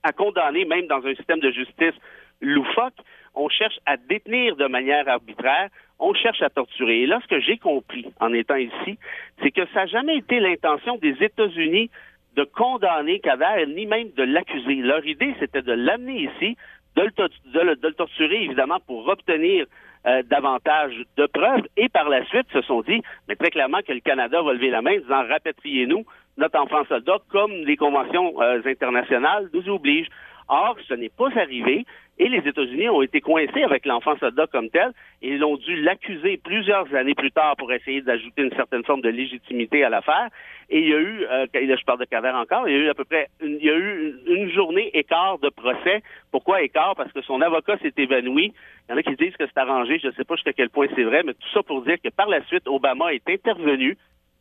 à condamner, même dans un système de justice loufoque, on cherche à détenir de manière arbitraire, on cherche à torturer. Et là, ce que j'ai compris en étant ici, c'est que ça n'a jamais été l'intention des États-Unis de condamner Kader, ni même de l'accuser. Leur idée, c'était de l'amener ici, de le, torturer, évidemment, pour obtenir euh, davantage de preuves et par la suite se sont dit, mais très clairement que le Canada va lever la main en disant rapatriez-nous notre enfant soldat comme les conventions euh, internationales nous obligent. Or, ce n'est pas arrivé et les États-Unis ont été coincés avec l'enfant soldat comme tel et ils ont dû l'accuser plusieurs années plus tard pour essayer d'ajouter une certaine forme de légitimité à l'affaire. Et il y a eu, euh, je parle de Cader encore, il y a eu à peu près, une, il y a eu une, journée écart de procès. Pourquoi écart? Parce que son avocat s'est évanoui. Il y en a qui disent que c'est arrangé. Je ne sais pas jusqu'à quel point c'est vrai, mais tout ça pour dire que par la suite, Obama est intervenu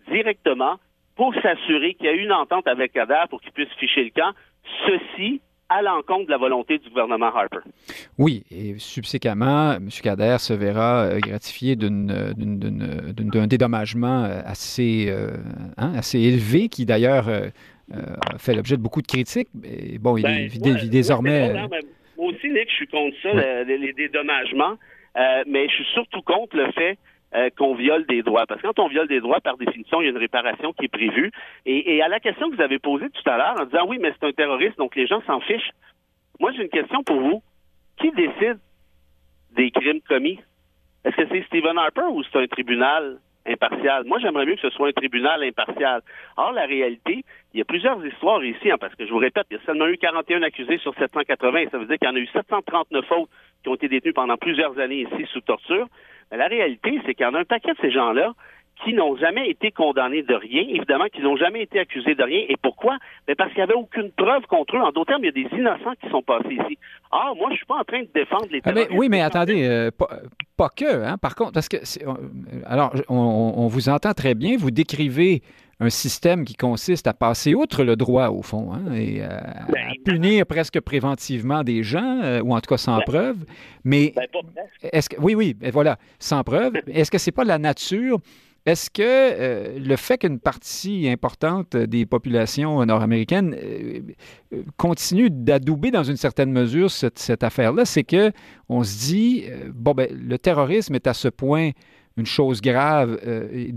directement pour s'assurer qu'il y a eu une entente avec Kader pour qu'il puisse ficher le camp. Ceci à l'encontre de la volonté du gouvernement Harper. Oui, et subséquemment, M. Kader se verra euh, gratifié d'un dédommagement euh, assez, euh, hein, assez élevé, qui d'ailleurs fait l'objet de beaucoup de critiques. Et bon, il, ben, est désormais... moi aussi, Nick, je suis contre ça, les, dédommagements, mais je suis surtout contre le fait euh, qu'on viole des droits. Parce que quand on viole des droits, par définition, il y a une réparation qui est prévue. Et, à la question que vous avez posée tout à l'heure, en disant oui, mais c'est un terroriste, donc les gens s'en fichent. Moi, j'ai une question pour vous. Qui décide des crimes commis? Est-ce que c'est Stephen Harper ou c'est un tribunal impartial? Moi, j'aimerais mieux que ce soit un tribunal impartial. Or, la réalité, il y a plusieurs histoires ici, hein, parce que je vous répète, il y a seulement eu 41 accusés sur 780. Ça veut dire qu'il y en a eu 739 autres qui ont été détenus pendant plusieurs années ici sous torture. Mais la réalité, c'est qu'il y en a un paquet de ces gens-là qui n'ont jamais été condamnés de rien, évidemment, qui n'ont jamais été accusés de rien. Et pourquoi? Mais parce qu'il n'y avait aucune preuve contre eux. En d'autres termes, il y a des innocents qui sont passés ici. Ah, moi, je suis pas en train de défendre les ah, terroristes. oui, mais attendez, euh, pas, que, hein, par contre, parce que, alors, on, vous entend très bien, vous décrivez un système qui consiste à passer outre le droit, au fond, hein, et euh, ben, à, punir presque préventivement des gens, euh, ou en tout cas sans ben, preuve. Mais ben, est-ce que oui, oui, voilà, sans preuve. Est-ce que c'est pas la nature? Est-ce que euh, le fait qu'une partie importante des populations nord-américaines continue d'adouber dans une certaine mesure cette, cette affaire-là, c'est que on se dit bon ben le terrorisme est à ce point une chose grave, euh,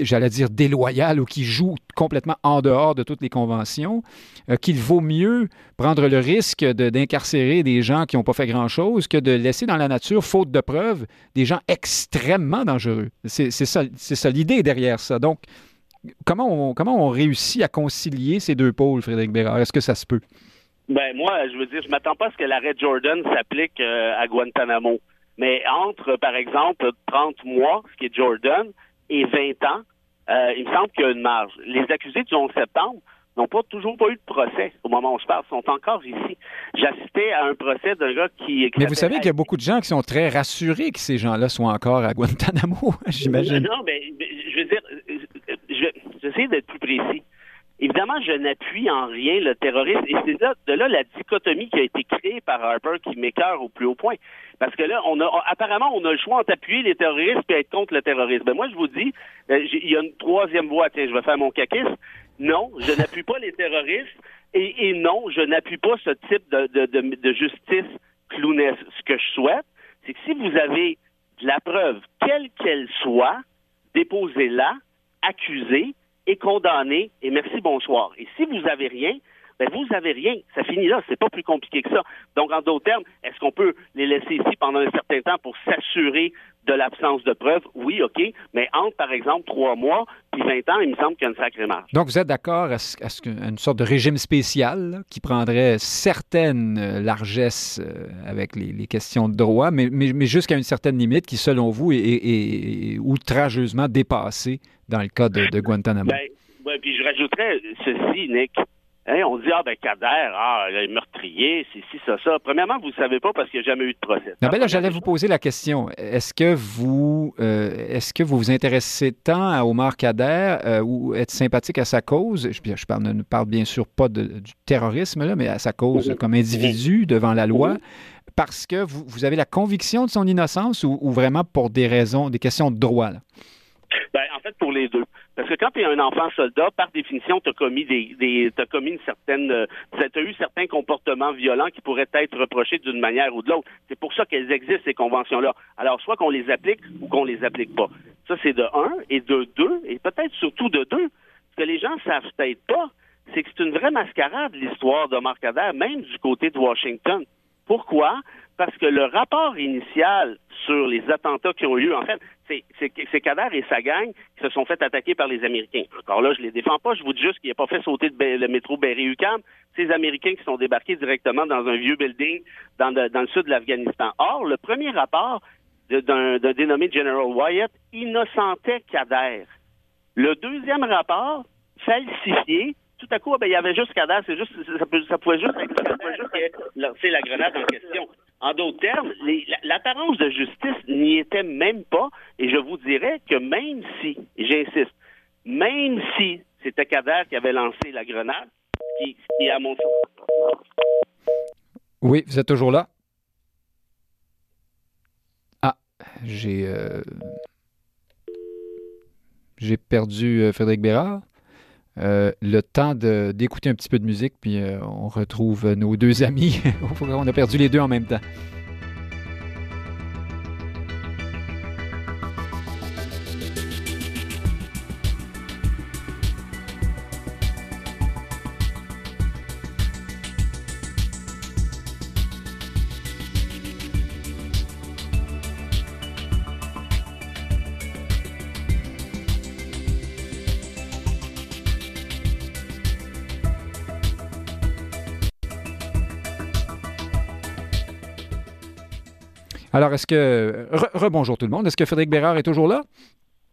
j'allais dire déloyale ou qui joue complètement en dehors de toutes les conventions, euh, qu'il vaut mieux prendre le risque d'incarcérer des gens qui n'ont pas fait grand-chose que de laisser dans la nature, faute de preuves, des gens extrêmement dangereux. C'est ça, ça l'idée derrière ça. Donc, comment on, comment on réussit à concilier ces deux pôles, Frédéric Bérard? Est-ce que ça se peut? Ben moi, je veux dire, je m'attends pas à ce que l'arrêt Jordan s'applique euh, à Guantanamo. Mais entre, par exemple, 30 mois, ce qui est Jordan, et 20 ans, euh, il me semble qu'il y a une marge. Les accusés du 11 septembre n'ont pas toujours pas eu de procès au moment où se parle, sont encore ici. J'assistais à un procès d'un gars qui... mais vous savez qu'il y a beaucoup de gens qui sont très rassurés que ces gens-là soient encore à Guantanamo, j'imagine. Non, mais, je veux dire, je vais essayer d'être plus précis. Évidemment, je n'appuie en rien le terrorisme et c'est là, de là la dichotomie qui a été créée par Harper qui m'écœure au plus haut point. Parce que là, on a apparemment on a le choix entre appuyer les terroristes et être contre le terrorisme. Ben moi, je vous dis, euh, il y a une troisième voie. Tiens, je vais faire mon caquisme. Non, je n'appuie pas les terroristes. Et, non, je n'appuie pas ce type de, de, de, de justice clownesque. Ce que je souhaite, c'est que si vous avez de la preuve, quelle qu'elle soit, déposez-la, accusez et condamnez, et merci, bonsoir. Et si vous avez rien, ben vous avez rien. Ça finit là. C'est pas plus compliqué que ça. Donc, en d'autres termes, est-ce qu'on peut les laisser ici pendant un certain temps pour s'assurer de l'absence de preuves? Oui, OK. Mais entre, par exemple, trois mois puis 20 ans, il me semble qu'il y a une sacrée marge. Donc, vous êtes d'accord à, ce, une sorte de régime spécial qui prendrait certaines euh, largesses euh, avec les, questions de droit, mais, mais, jusqu'à une certaine limite qui, selon vous, est, outrageusement dépassée dans le cas de, Guantanamo? Ben, puis je rajouterais ceci, Nick. Hein, on dit, ah, ben, Kader, ah, il est meurtrier, c'est ci, ça, ça. Premièrement, vous ne savez pas parce qu'il n'y a jamais eu de procès. Non, ben là, j'allais vous poser la question. Est-ce que vous euh, est-ce que vous vous intéressez tant à Omar Kader euh, ou êtes sympathique à sa cause? Je, je parle, ne parle bien sûr pas du terrorisme, là, mais à sa cause comme individu devant la loi. Parce que vous, vous, avez la conviction de son innocence ou, ou, vraiment pour des raisons, des questions de droit? Là? Ben, en fait, pour les deux. Parce que quand tu es un enfant soldat, par définition, tu as commis des, des commis une certaine euh, eu certains comportements violents qui pourraient être reprochés d'une manière ou de l'autre. C'est pour ça qu'elles existent, ces conventions-là. Alors, soit qu'on les applique ou qu'on les applique pas. Ça, c'est de un, et de deux, et peut-être surtout de deux. Ce que les gens savent peut-être pas, c'est que c'est une vraie mascarade, l'histoire de Kader, même du côté de Washington. Pourquoi? Parce que le rapport initial sur les attentats qui ont eu lieu, en fait, c'est Kader et sa gang qui se sont fait attaquer par les Américains. Encore là, je les défends pas, je vous dis juste qu'il n'a pas fait sauter le métro Berry-UQAM. Ces Américains qui sont débarqués directement dans un vieux building dans, le sud de l'Afghanistan. Or, le premier rapport d'un dénommé General Wyatt innocentait Kader. Le deuxième rapport, falsifié, tout à coup, ben, il y avait juste Kader, c'est juste, ça, pouvait juste être, c'est la grenade en question. En d'autres termes, l'apparence de justice n'y était même pas, et je vous dirais que même si, j'insiste, même si c'était Kader qui avait lancé la grenade, qui, qui à mon Oui, vous êtes toujours là? Ah, j'ai. Euh, j'ai perdu euh, Frédéric Bérard. Euh, le temps d'écouter un petit peu de musique, puis euh, on retrouve nos deux amis. on a perdu les deux en même temps. Alors, est-ce que. Rebonjour tout le monde. Est-ce que Frédéric Bérard est toujours là?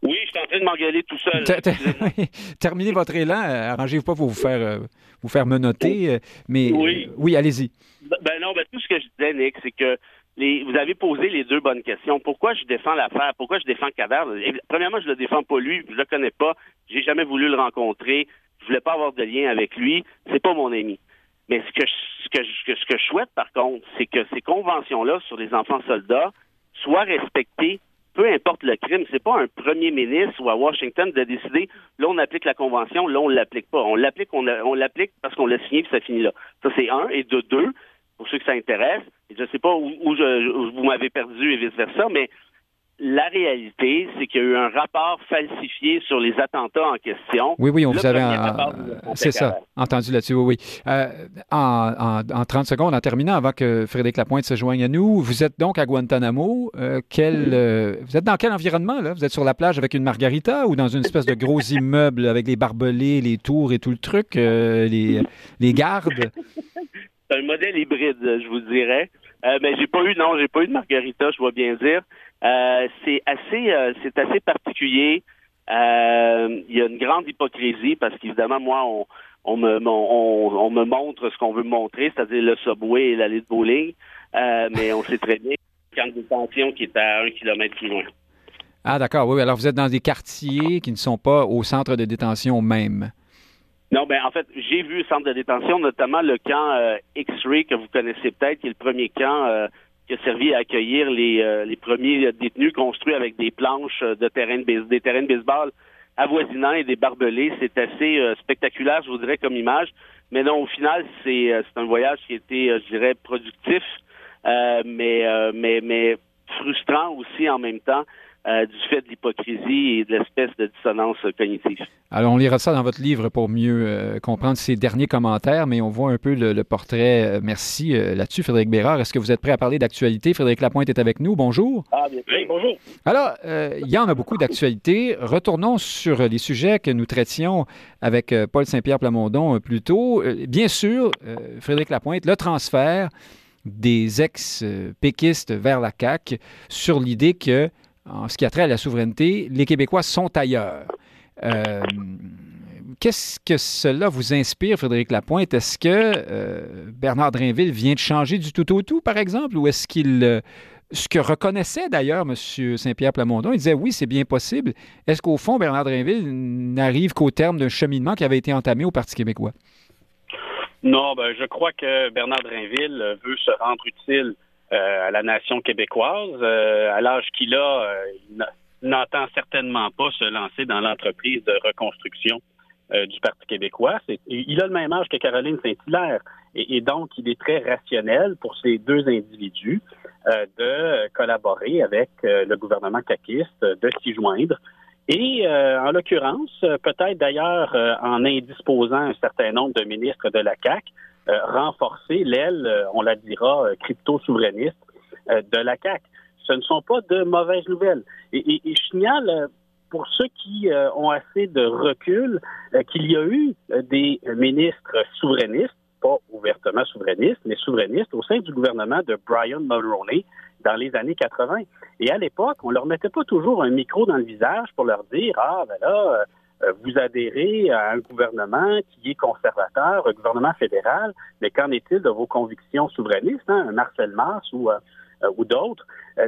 Oui, je suis en train de m'engueuler tout seul. Terminez votre élan. Euh, arrangez-vous pas pour vous faire, euh, vous faire menotter. Euh, mais oui, oui allez-y. Ben, ben non, ben, tout ce que je disais, Nick, c'est que les, vous avez posé les deux bonnes questions. Pourquoi je défends l'affaire? Pourquoi je défends Cadavre? Premièrement, je le défends pas lui, je le connais pas, j'ai jamais voulu le rencontrer, je voulais pas avoir de lien avec lui, c'est pas mon ami. Mais ce que, ce que, ce que je souhaite, par contre, c'est que ces conventions-là sur les enfants soldats soient respectées, peu importe le crime. C'est pas un premier ministre ou à Washington de décider, là, on applique la convention, là, on l'applique pas. On l'applique, on, l'applique parce qu'on l'a signé, puis ça finit là. Ça, c'est un. Et de deux, pour ceux que ça intéresse, et je sais pas où, où, je, vous m'avez perdu et vice-versa, mais la réalité, c'est qu'il y a eu un rapport falsifié sur les attentats en question. Oui, oui, on vous avait... C'est ça, entendu là-dessus, oui, oui. Euh, en, en, 30 secondes, en terminant, avant que Frédéric Lapointe se joigne à nous, vous êtes donc à Guantanamo. Euh, quel, euh, vous êtes dans quel environnement, là? Vous êtes sur la plage avec une margarita ou dans une espèce de gros immeuble avec les barbelés, les tours et tout le truc, les, les gardes? C'est un modèle hybride, je vous dirais. mais j'ai pas eu, non, j'ai pas eu de margarita, je dois bien dire. Euh, c'est assez, euh, c'est assez particulier. Euh, il y a une grande hypocrisie parce qu'évidemment, moi, on, on me, on, on, me montre ce qu'on veut montrer, c'est-à-dire le subway et l'allée de bowling, mais on sait très bien qu'il y a une détention qui est à un kilomètre plus loin. Ah, d'accord. Oui, alors vous êtes dans des quartiers qui ne sont pas au centre de détention même. Non, ben en fait, j'ai vu le centre de détention, notamment le camp X-Ray que vous connaissez peut-être, qui est le premier camp qui a servi à accueillir les, euh, les premiers détenus construits avec des planches de terrain de des terrains de baseball avoisinants et des barbelés. C'est assez euh, spectaculaire, je vous dirais, comme image. Mais non, au final, c'est un voyage qui était, je dirais, productif, mais, mais, mais frustrant aussi en même temps. Euh, du fait de l'hypocrisie et de l'espèce de dissonance cognitive. Alors, on lira ça dans votre livre pour mieux euh, comprendre ces derniers commentaires, mais on voit un peu le, portrait. Euh, merci là-dessus, Frédéric Bérard. Est-ce que vous êtes prêt à parler d'actualité? Frédéric Lapointe est avec nous. Bonjour. Ah, bien oui, bonjour. Alors, il y en a beaucoup d'actualités. Retournons sur les sujets que nous traitions avec Paul Saint-Pierre Plamondon plus tôt. bien sûr, Frédéric Lapointe, le transfert des ex-péquistes vers la CAQ sur l'idée que en ce qui a trait à la souveraineté, les Québécois sont ailleurs. Euh, qu'est-ce que cela vous inspire, Frédéric Lapointe? Est-ce que euh, Bernard Drinville vient de changer du tout au tout, par exemple, ou est-ce qu'il... Euh, ce que reconnaissait d'ailleurs M. Saint-Pierre Plamondon, il disait oui, c'est bien possible. Est-ce qu'au fond, Bernard Drinville n'arrive qu'au terme d'un cheminement qui avait été entamé au Parti québécois? Non, ben, je crois que Bernard Drinville veut se rendre utile à la nation québécoise. Euh, à l'âge qu'il a, euh, il n'entend certainement pas se lancer dans l'entreprise de reconstruction du Parti québécois. il a le même âge que Caroline Saint-Hilaire et, donc il est très rationnel pour ces deux individus de collaborer avec le gouvernement caquiste, de s'y joindre. Et en l'occurrence, peut-être d'ailleurs en indisposant un certain nombre de ministres de la euh, renforcer l'aile, euh, on la dira, euh, crypto-souverainiste de la CAC. Ce ne sont pas de mauvaises nouvelles. Et, je signale pour ceux qui ont assez de recul qu'il y a eu des ministres souverainistes, pas ouvertement souverainistes, mais souverainistes au sein du gouvernement de Brian Mulroney dans les années 80. Et à l'époque, on leur mettait pas toujours un micro dans le visage pour leur dire ah ben là euh, vous adhérez à un gouvernement qui est conservateur, un gouvernement fédéral, mais qu'en est-il de vos convictions souverainistes, hein, un Marcel Mars ou, euh, euh, ou d'autres?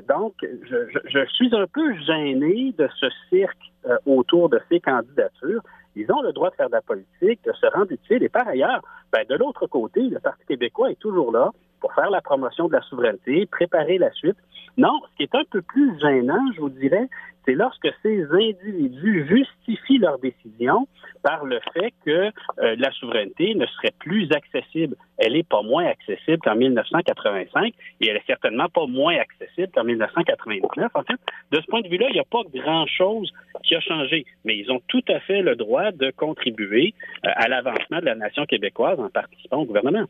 donc, je, je, suis un peu gêné de ce cirque autour de ces candidatures. Ils ont le droit de faire de la politique, de se rendre utile. Et par ailleurs, ben, de l'autre côté, le Parti québécois est toujours là pour faire la promotion de la souveraineté, préparer la suite. Non, ce qui est un peu plus gênant, je vous dirais, c'est lorsque ces individus justifient leur décision par le fait que euh, la souveraineté ne serait plus accessible. Elle n'est pas moins accessible qu'en 1985 et elle est certainement pas moins accessible qu'en 1999. En fait, de ce point de vue-là, il n'y a pas grand-chose qui a changé, mais ils ont tout à fait le droit de contribuer euh, à l'avancement de la nation québécoise en participant au gouvernement.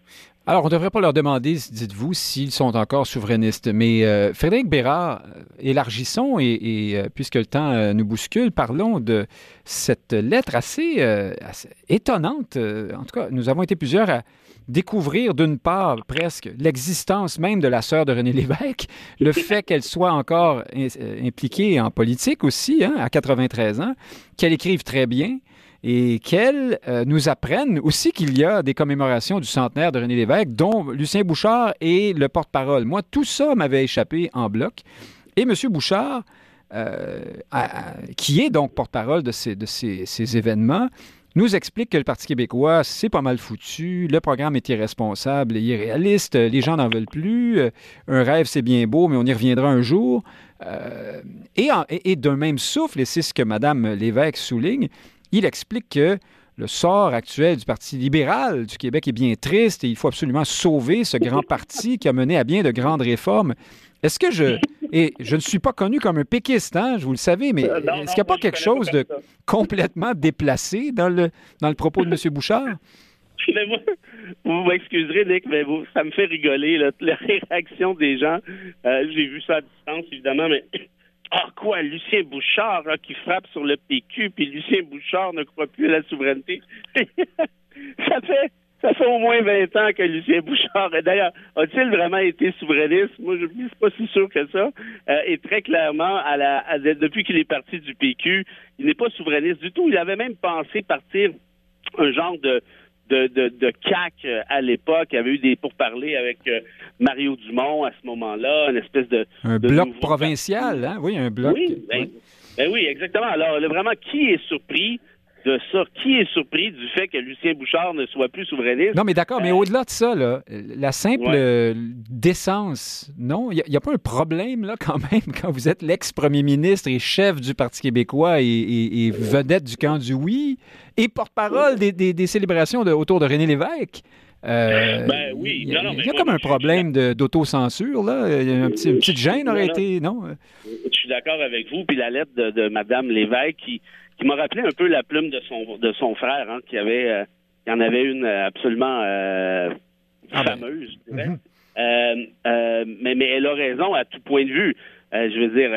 Alors, on ne devrait pas leur demander, dites-vous, s'ils sont encore souverainistes. Mais euh, Frédéric Bérard, élargissons et, puisque le temps nous bouscule, parlons de cette lettre assez, assez étonnante. En tout cas, nous avons été plusieurs à découvrir d'une part presque l'existence même de la sœur de René Lévesque, le fait qu'elle soit encore euh, impliquée en politique aussi, hein, à 93 ans, qu'elle écrive très bien et qu'elle euh, nous apprenne aussi qu'il y a des commémorations du centenaire de René Lévesque, dont Lucien Bouchard est le porte-parole. Moi, tout ça m'avait échappé en bloc. Et M. Bouchard, euh, qui est donc porte-parole de, ces, événements, nous explique que le Parti québécois, c'est pas mal foutu, le programme est irresponsable et irréaliste, les gens n'en veulent plus, euh, un rêve c'est bien beau, mais on y reviendra un jour. Euh, et, d'un même souffle, et c'est ce que Mme Lévesque souligne, il explique que le sort actuel du Parti libéral du Québec est bien triste et il faut absolument sauver ce grand parti qui a mené à bien de grandes réformes. Est-ce que je. Et je ne suis pas connu comme un péquiste, hein, vous le savez, mais euh, est-ce qu'il n'y a pas quelque chose de complètement déplacé dans le, dans le propos de M. Bouchard? vous m'excuserez, Nick, mais vous, ça me fait rigoler, là, la réaction des gens. Euh, j'ai vu ça à distance, évidemment, mais ah quoi, Lucien Bouchard qui frappe sur le PQ, puis Lucien Bouchard ne croit plus à la souveraineté? ça fait ça fait au moins 20 ans que Lucien Bouchard, d'ailleurs, a-t-il vraiment été souverainiste? Moi, je ne suis pas si sûr que ça. Euh, et très clairement, à la, depuis qu'il est parti du PQ, il n'est pas souverainiste du tout. Il avait même pensé partir un genre de, de, de, CAC euh, à l'époque. Il y avait eu des pourparlers avec euh, Mario Dumont à ce moment-là, une espèce de... Un bloc provincial, hein? Oui, un bloc. Oui, ben, ben oui, exactement. Alors, vraiment, qui est surpris? De ça. Qui est surpris du fait que Lucien Bouchard ne soit plus souverainiste? Non, mais d'accord, mais Euh, au-delà de ça, là, la simple Ouais. décence, non? Il n'y a, pas un problème, là, quand même, quand vous êtes l'ex-premier ministre et chef du Parti québécois et, et- et vedette du camp du oui et porte-parole des, des- des célébrations de- autour de René Lévesque. Euh, Ben oui. Il y a, Non, non, il y a moi, comme un problème d'autocensure, là. A un petit- une petite gêne aurait non. été, non? Je suis d'accord avec vous. Puis la lettre de, de Mme Lévesque qui, qui m'a rappelé un peu la plume de son, de son frère, hein, qui avait euh, qui en avait une euh, absolument euh, Ah ben. fameuse. Mhm. Euh, mais, mais elle a raison à tout point de vue. Je veux dire,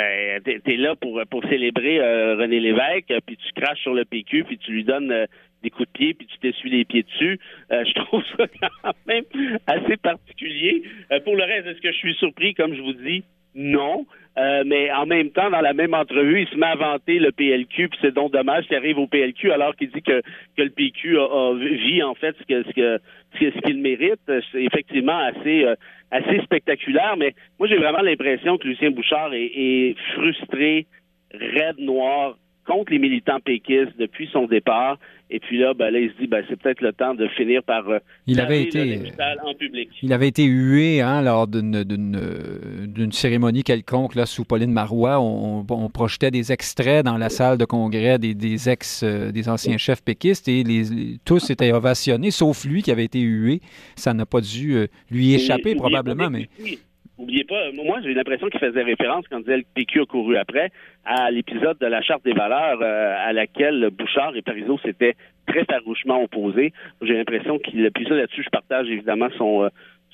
t'es, t'es là pour, pour célébrer René Lévesque, puis tu craches sur le PQ, puis tu lui donnes des coups de pied, puis tu t'essuies les pieds dessus. Euh, je trouve ça quand même assez particulier. Euh, pour le reste, est-ce que je suis surpris, comme je vous dis? Non. Euh, mais en même temps, dans la même entrevue, il se met à le PLQ, puis c'est donc dommage qu'il arrive au PLQ alors qu'il dit que, que le PQ a, a vit en fait ce que- ce qu'il mérite. C'est effectivement assez euh, assez spectaculaire, mais moi j'ai vraiment l'impression que Lucien Bouchard est, est frustré, raide noir contre les militants péquistes depuis son départ. Et puis là, ben, là il se dit ben, c'est peut-être le temps de finir par euh, Il avait été- en public. Il avait été hué hein, lors d'une, cérémonie quelconque là, sous Pauline Marois. On, on projetait des extraits dans la salle de congrès des, des ex, euh, des anciens chefs péquistes et les, tous étaient ovationnés, sauf lui qui avait été hué. Ça n'a pas dû euh, lui échapper Et- probablement, mais que- Oubliez pas, moi j'ai l'impression qu'il faisait référence quand il disait le PQ a couru après à l'épisode de la Charte des valeurs euh, à laquelle Bouchard et Parizeau s'étaient très farouchement opposés. J'ai l'impression qu'il puis ça là-dessus je partage évidemment son euh,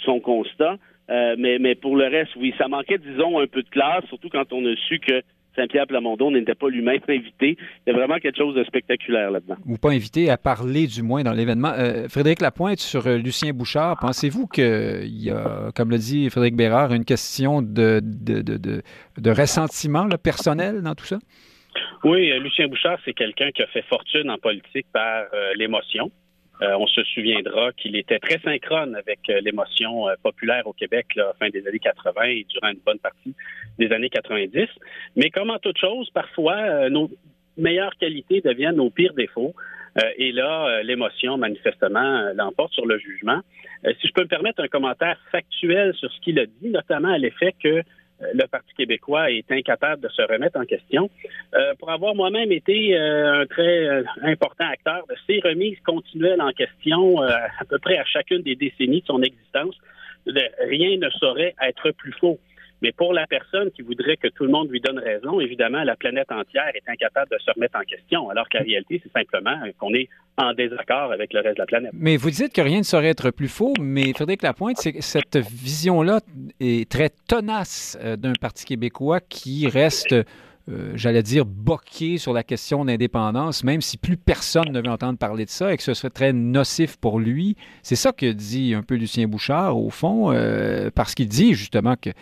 son constat. Euh, mais, mais pour le reste, oui, ça manquait, disons, un peu de classe, surtout quand on a su que Saint-Pierre Plamondon n'était pas lui-même invité. Il y a vraiment quelque chose de spectaculaire là-dedans. ou pas invité à parler du moins dans l'événement. Euh, Frédéric Lapointe sur euh, Lucien Bouchard, pensez-vous qu'il y a, comme le dit Frédéric Bérard, une question de, de, de, de, de ressentiment là, personnel dans tout ça? Oui, euh, Lucien Bouchard, c'est quelqu'un qui a fait fortune en politique par euh, l'émotion. Euh, on se souviendra qu'il était très synchrone avec euh, l'émotion euh, populaire au Québec là, fin des années 80 et durant une bonne partie des années 90. Mais comme en toute chose, parfois, nos meilleures qualités deviennent nos pires défauts. Et là, l'émotion, manifestement, l'emporte sur le jugement. Si je peux me permettre un commentaire factuel sur ce qu'il a dit, notamment à l'effet que le Parti québécois est incapable de se remettre en question. Euh, pour avoir moi-même été euh, un très euh, important acteur de ces remises continuelles en question euh, à peu près à chacune des décennies de son existence, rien ne saurait être plus faux. Mais pour la personne qui voudrait que tout le monde lui donne raison, évidemment, la planète entière est incapable de se remettre en question, alors qu'en réalité, c'est simplement qu'on est en désaccord avec le reste de la planète. Mais vous dites que rien ne saurait être plus faux, mais Frédéric Lapointe, c'est que cette vision-là est très tenace euh, d'un Parti québécois qui reste, euh, j'allais dire, boqué sur la question d'indépendance, même si plus personne ne veut entendre parler de ça et que ce serait très nocif pour lui. C'est ça que dit un peu Lucien Bouchard, au fond, euh, parce qu'il dit justement que euh,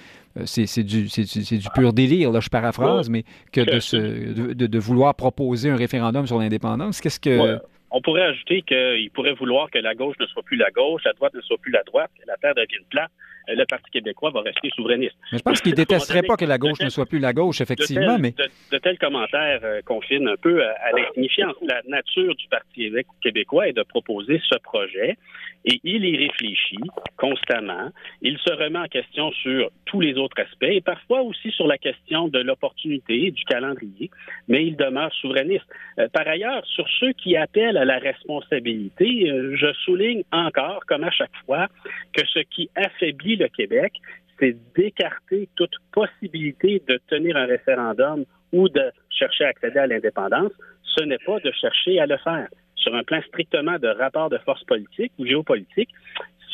c'est c'est du, c'est du- pur délire, là, je paraphrase, mais que de, se, de, de- de vouloir proposer un référendum sur l'indépendance, qu'est-ce que... Ouais. On pourrait ajouter qu'il pourrait vouloir que la gauche ne soit plus la gauche, la droite ne soit plus la droite, que la terre devienne plate. Le Parti québécois va rester souverainiste. Mais je pense qu'il détesterait pas que la gauche de ne soit plus la gauche, De effectivement, tels, mais de, de tels commentaires euh, confinent un peu à, à l'insignifiance. La nature du Parti québé- québécois est de proposer ce projet et il y réfléchit constamment. Il se remet en question sur tous les autres aspects et parfois aussi sur la question de l'opportunité, du calendrier, mais il demeure souverainiste. Euh, par ailleurs, sur ceux qui appellent à la responsabilité, euh, je souligne encore, comme à chaque fois, que ce qui affaiblit le Québec, c'est d'écarter toute possibilité de tenir un référendum ou de chercher à accéder à l'indépendance. Ce n'est pas de chercher à le faire. Sur un plan strictement de rapport de force politique ou géopolitique,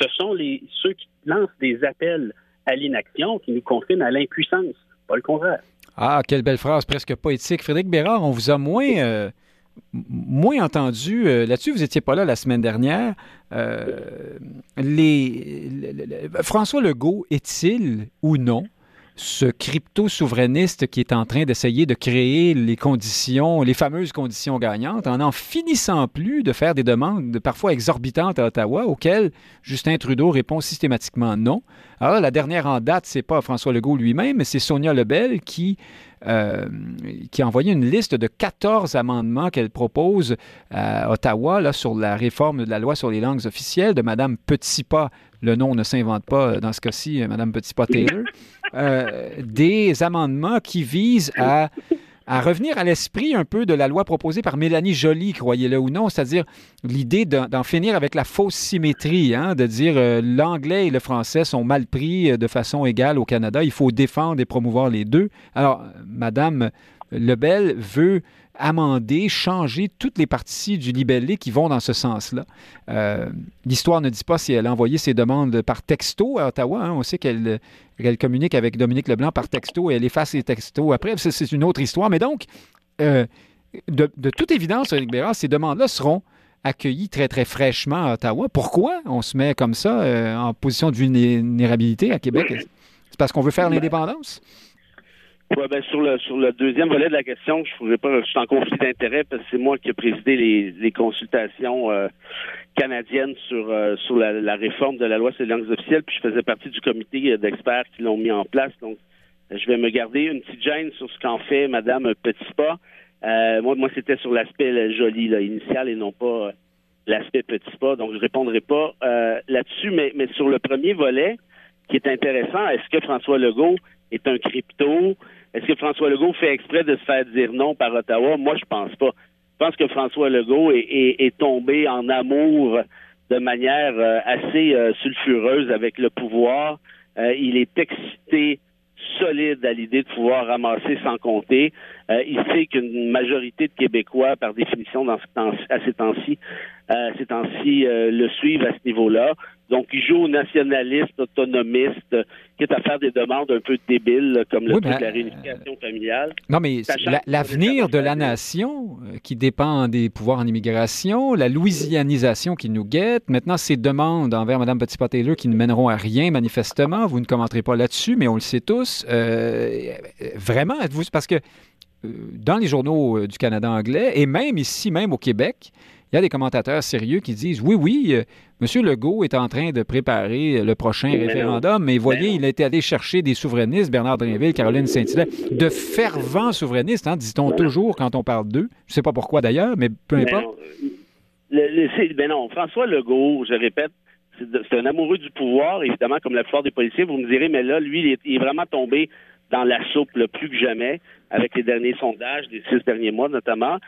ce sont les, ceux qui lancent des appels à l'inaction qui nous confinent à l'impuissance, pas le contraire. ah, quelle belle phrase presque poétique. Frédéric Bérard, on vous a moins, euh, moins entendu euh, là-dessus. Vous n'étiez pas là la semaine dernière. Euh, François Legault est-il ou non ce crypto-souverainiste qui est en train d'essayer de créer les conditions, les fameuses conditions gagnantes, en n'en finissant plus de faire des demandes parfois exorbitantes à Ottawa, auxquelles Justin Trudeau répond systématiquement non. Alors, la dernière en date, c'est pas François Legault lui-même, mais c'est Sonia Lebel qui euh, qui a envoyé une liste de 14 amendements qu'elle propose à Ottawa sur la réforme de la loi sur les langues officielles de Mme Petitpas. Le nom ne s'invente pas dans ce cas-ci, Mme Petitpas-Taylor. Euh, des amendements qui visent à revenir à l'esprit un peu de la loi proposée par Mélanie Joly, croyez-le ou non, c'est-à-dire l'idée d'en finir avec la fausse symétrie, hein, de dire euh, l'anglais et le français sont mal pris euh, de façon égale au Canada, il faut défendre et promouvoir les deux. Alors, Madame Lebel veut amender, changer toutes les parties du libellé qui vont dans ce sens-là. Euh, l'histoire ne dit pas si elle a envoyé ses demandes par texto à Ottawa. Hein. On sait qu'elle communique avec Dominique Leblanc par texto et elle efface les textos. Après, c'est une autre histoire. Mais donc, euh, de, toute évidence, Eric Bérard, ces demandes-là seront accueillies très, très fraîchement à Ottawa. Pourquoi on se met comme ça euh, en position de vulnérabilité à Québec? C'est parce qu'on veut faire l'indépendance? Ben sur le sur le deuxième volet de la question, je ne pas, je suis en conflit d'intérêt parce que c'est moi qui ai présidé les, consultations euh, canadiennes sur euh, la, réforme de la loi sur les langues officielles, puis je faisais partie du comité d'experts qui l'ont mis en place. Donc, je vais me garder une petite gêne sur ce qu'en fait Madame Petitpas. Euh, moi, c'était sur l'aspect joli initial et non pas l'aspect Petitpas. Donc, je répondrai pas là-dessus, mais sur le premier volet qui est intéressant, est-ce que François Legault est un crypto? Est-ce que François Legault fait exprès de se faire dire non par Ottawa? Moi, je pense pas. Je pense que François Legault est, tombé en amour de manière euh, assez euh, sulfureuse avec le pouvoir. Euh, il est excité solide à l'idée de pouvoir ramasser sans compter. il sait qu'une majorité de Québécois, par définition, dans à ces temps-ci, ces temps-ci, le suivent à ce niveau-là. Donc, il joue au nationaliste, autonomiste, qui est à faire des demandes un peu débiles, comme le truc de la euh, réunification familiale. Non, mais l'avenir de la nation, euh, qui dépend des pouvoirs en immigration, la louisianisation qui nous guette, maintenant ces demandes envers Mme Petit-Taylor qui ne mèneront à rien, manifestement, vous ne commenterez pas là-dessus, mais on le sait tous. Euh, vraiment, êtes-vous... Parce que dans les journaux du Canada anglais, et même ici, même au Québec, il y a des commentateurs sérieux qui disent oui, oui, euh, M. Legault est en train de préparer le prochain référendum, mais voyez, il a été allé chercher des souverainistes, Bernard Drinville, Caroline Saint-Hilaire, de fervents souverainistes, hein, dit-on toujours quand on parle d'eux. Je ne sais pas pourquoi d'ailleurs, mais peu importe. ben non, François Legault, je répète, c'est un amoureux du pouvoir, évidemment, comme la plupart des policiers. Vous me direz, mais là, lui, il est, vraiment tombé dans la soupe le plus que jamais, avec les derniers sondages des six derniers mois notamment.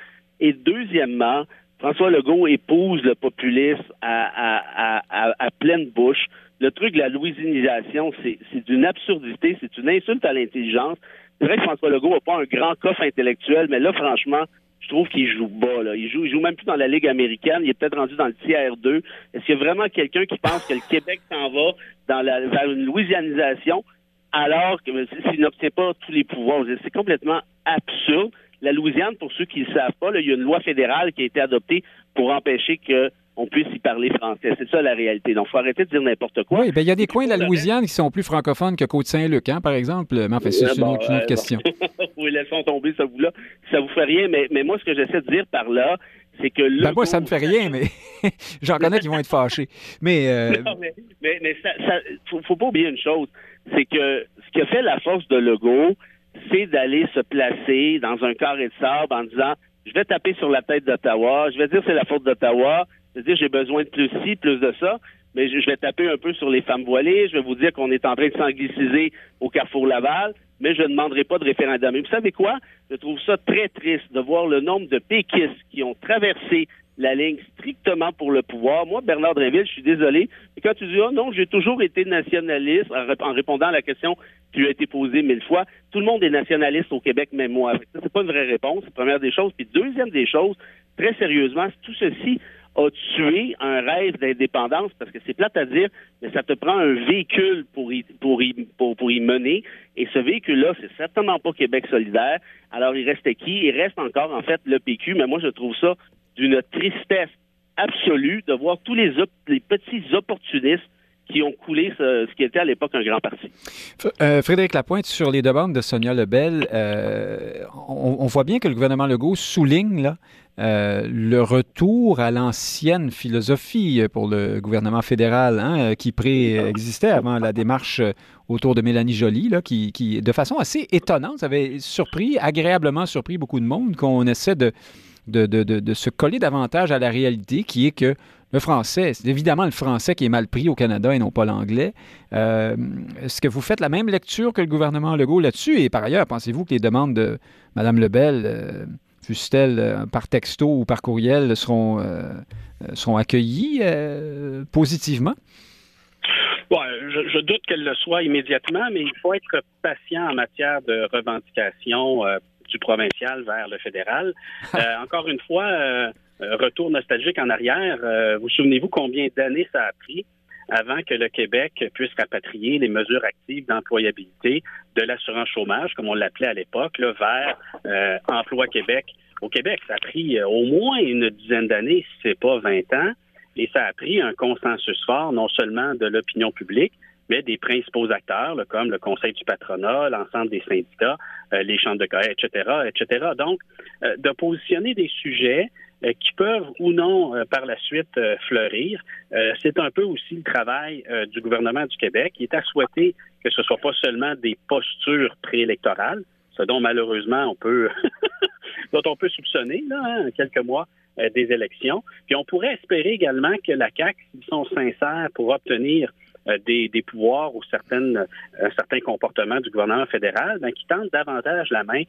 Et deuxièmement, François Legault épouse le populisme à, pleine bouche. Le truc de la louisianisation, c'est d'une absurdité, c'est une insulte à l'intelligence. C'est vrai que François Legault n'a pas un grand coffre intellectuel, mais là, franchement, je trouve qu'il joue bas. Il joue, il joue même plus dans la Ligue américaine. Il est peut-être rendu dans le tiers 2. Est-ce qu'il y a vraiment quelqu'un qui pense que le Québec s'en va dans la, vers une louisianisation alors que s'il n'obtient pas tous les pouvoirs? C'est complètement absurde. La Louisiane, pour ceux qui ne le savent pas, il y a une loi fédérale qui a été adoptée pour empêcher qu'on puisse y parler français. C'est ça la réalité. Donc, il faut arrêter de dire n'importe quoi. Oui, bien, il y a des coins de la Louisiane qui sont plus francophones que Côte-Saint-Luc, hein, par exemple. Mais enfin, c'est une, autre, euh, question. oui, laissons tomber ça vous là. Ça vous fait rien, mais, mais moi, ce que j'essaie de dire par là, c'est que là. Ben moi, ça me fait rien, mais j'en connais qui vont être fâchés. Mais. Euh... mais, mais, ça, faut, faut, pas oublier une chose. C'est que ce qui a fait la force de Legault, c'est d'aller se placer dans un carré de sable en disant je vais taper sur la tête d'Ottawa, je vais dire c'est la faute d'Ottawa, je vais dire j'ai besoin de plus ci, plus de ça, mais je vais taper un peu sur les femmes voilées, je vais vous dire qu'on est en train de s'angliciser au Carrefour Laval, mais je ne demanderai pas de référendum. Et vous savez quoi? Je trouve ça très triste de voir le nombre de péquistes qui ont traversé la ligne strictement pour le pouvoir. Moi, Bernard Drinville, je suis désolé. Et quand tu dis, oh non, j'ai toujours été nationaliste, en, répondant à la question qui lui a été posée mille fois, tout le monde est nationaliste au Québec, même moi. Ça, c'est pas une vraie réponse, première des choses. Puis deuxième des choses, très sérieusement, tout ceci a tué un rêve d'indépendance, parce que c'est plate à dire, mais ça te prend un véhicule pour y, pour y, pour, y mener. Et ce véhicule-là, c'est certainement pas Québec solidaire. Alors, il reste qui? Il reste encore, en fait, le PQ, mais moi, je trouve ça d'une tristesse absolue de voir tous les, les petits opportunistes qui ont coulé ce, qui était à l'époque un grand parti. Euh, Frédéric Lapointe, sur les demandes de Sonia Lebel, euh, on, voit bien que le gouvernement Legault souligne euh, le retour à l'ancienne philosophie pour le gouvernement fédéral hein, qui préexistait avant la démarche autour de Mélanie Joly, qui, de façon assez étonnante, avait surpris, agréablement surpris beaucoup de monde, qu'on essaie de, se coller davantage à la réalité, qui est que le français, c'est évidemment le français qui est mal pris au Canada et non pas l'anglais. Euh, est-ce que vous faites la même lecture que le gouvernement Legault là-dessus? Et par ailleurs, pensez-vous que les demandes de Mme Lebel, euh, fussent-elles euh, par texto ou par courriel, seront, seront accueillies positivement? je, je, doute qu'elle le soit immédiatement, mais il faut être patient en matière de revendication du provincial vers le fédéral. encore une fois, euh, retour nostalgique en arrière, euh, vous souvenez-vous combien d'années ça a pris avant que le Québec puisse rapatrier les mesures actives d'employabilité de l'assurance chômage, comme on l'appelait à l'époque, vers euh, Emploi Québec? Au Québec, ça a pris au moins une dizaine d'années, si c'est pas 20 ans, et ça a pris un consensus fort, non seulement de l'opinion publique, mais des principaux acteurs, comme le Conseil du patronat, l'ensemble des syndicats, les chambres de commerce, etc., etc. Donc, de positionner des sujets euh, qui peuvent ou non euh, par la suite euh, fleurir. c'est un peu aussi le travail du gouvernement du Québec. Il est à souhaiter que ce soit pas seulement des postures préélectorales, ce dont malheureusement on peut dont on peut soupçonner là, hein, quelques mois des élections. Puis on pourrait espérer également que la CAC, s'ils sont sincères pour obtenir des, pouvoirs ou certains comportements du gouvernement fédéral, ben, qui tentent davantage la main euh,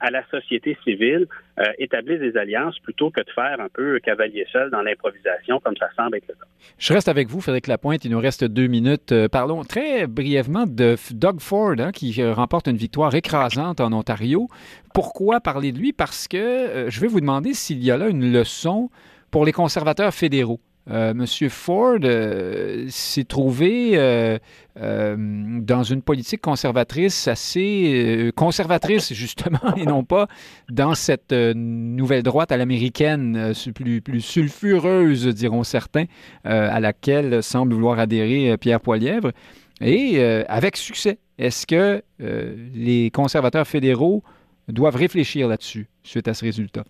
à la société civile euh, établir des alliances plutôt que de faire un peu cavalier seul dans l'improvisation comme ça semble être le cas. Je reste avec vous, Frédéric Lapointe. Il nous reste deux minutes. Euh, parlons très brièvement de Doug Ford hein, qui remporte une victoire écrasante en Ontario. Pourquoi parler de lui? Parce que je vais vous demander s'il y a là une leçon pour les conservateurs fédéraux. Euh, Monsieur Ford euh, s'est trouvé euh, dans une politique conservatrice assez conservatrice justement et non pas dans cette nouvelle droite à l'américaine plus, plus sulfureuse diront certains à laquelle semble vouloir adhérer Pierre Poilièvre et avec succès. Est-ce que les conservateurs fédéraux doivent réfléchir là-dessus suite à ce résultat?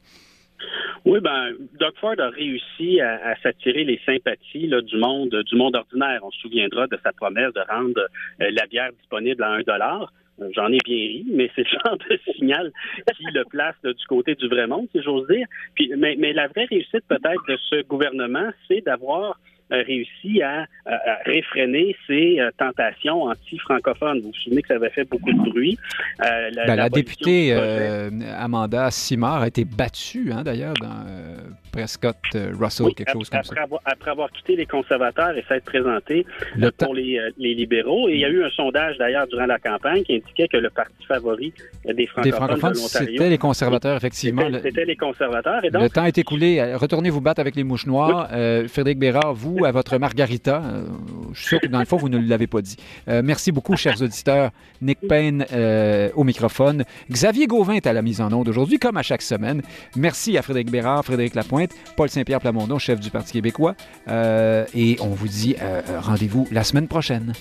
Oui, ben, Doug Ford a réussi à, s'attirer les sympathies du monde du monde ordinaire. On se souviendra de sa promesse de rendre euh, la bière disponible à un dollar. Euh, j'en ai bien ri, mais c'est le genre de signal qui le place du côté du vrai monde, si j'ose dire. Puis, mais, mais la vraie réussite peut-être de ce gouvernement, c'est d'avoir réussi à, réfréner ses euh, tentations anti-francophones. Vous vous souvenez que ça avait fait beaucoup de bruit. Euh, ben, la, députée euh, Amanda Simard a été battue, hein, d'ailleurs, dans Prescott Russell, quelque chose comme ça. après avoir quitté les conservateurs et s'être présenté pour les, libéraux. Et il y a eu un sondage, d'ailleurs, durant la campagne qui indiquait que le parti favori des francophones, C'était les conservateurs, effectivement. C'était les conservateurs. Et donc, le temps est écoulé. Retournez vous battre avec les mouches noires. Frédéric Bérard, vous, à votre Margarita. Euh, je suis sûr que dans le fond, vous ne l'avez pas dit. Euh, merci beaucoup, chers auditeurs. Nick Payne euh, au microphone. Xavier Gauvin est à la mise en onde aujourd'hui, comme à chaque semaine. Merci à Frédéric Bérard, Frédéric Lapointe, Paul Saint-Pierre Plamondon, chef du Parti québécois. et on vous dit rendez-vous la semaine prochaine.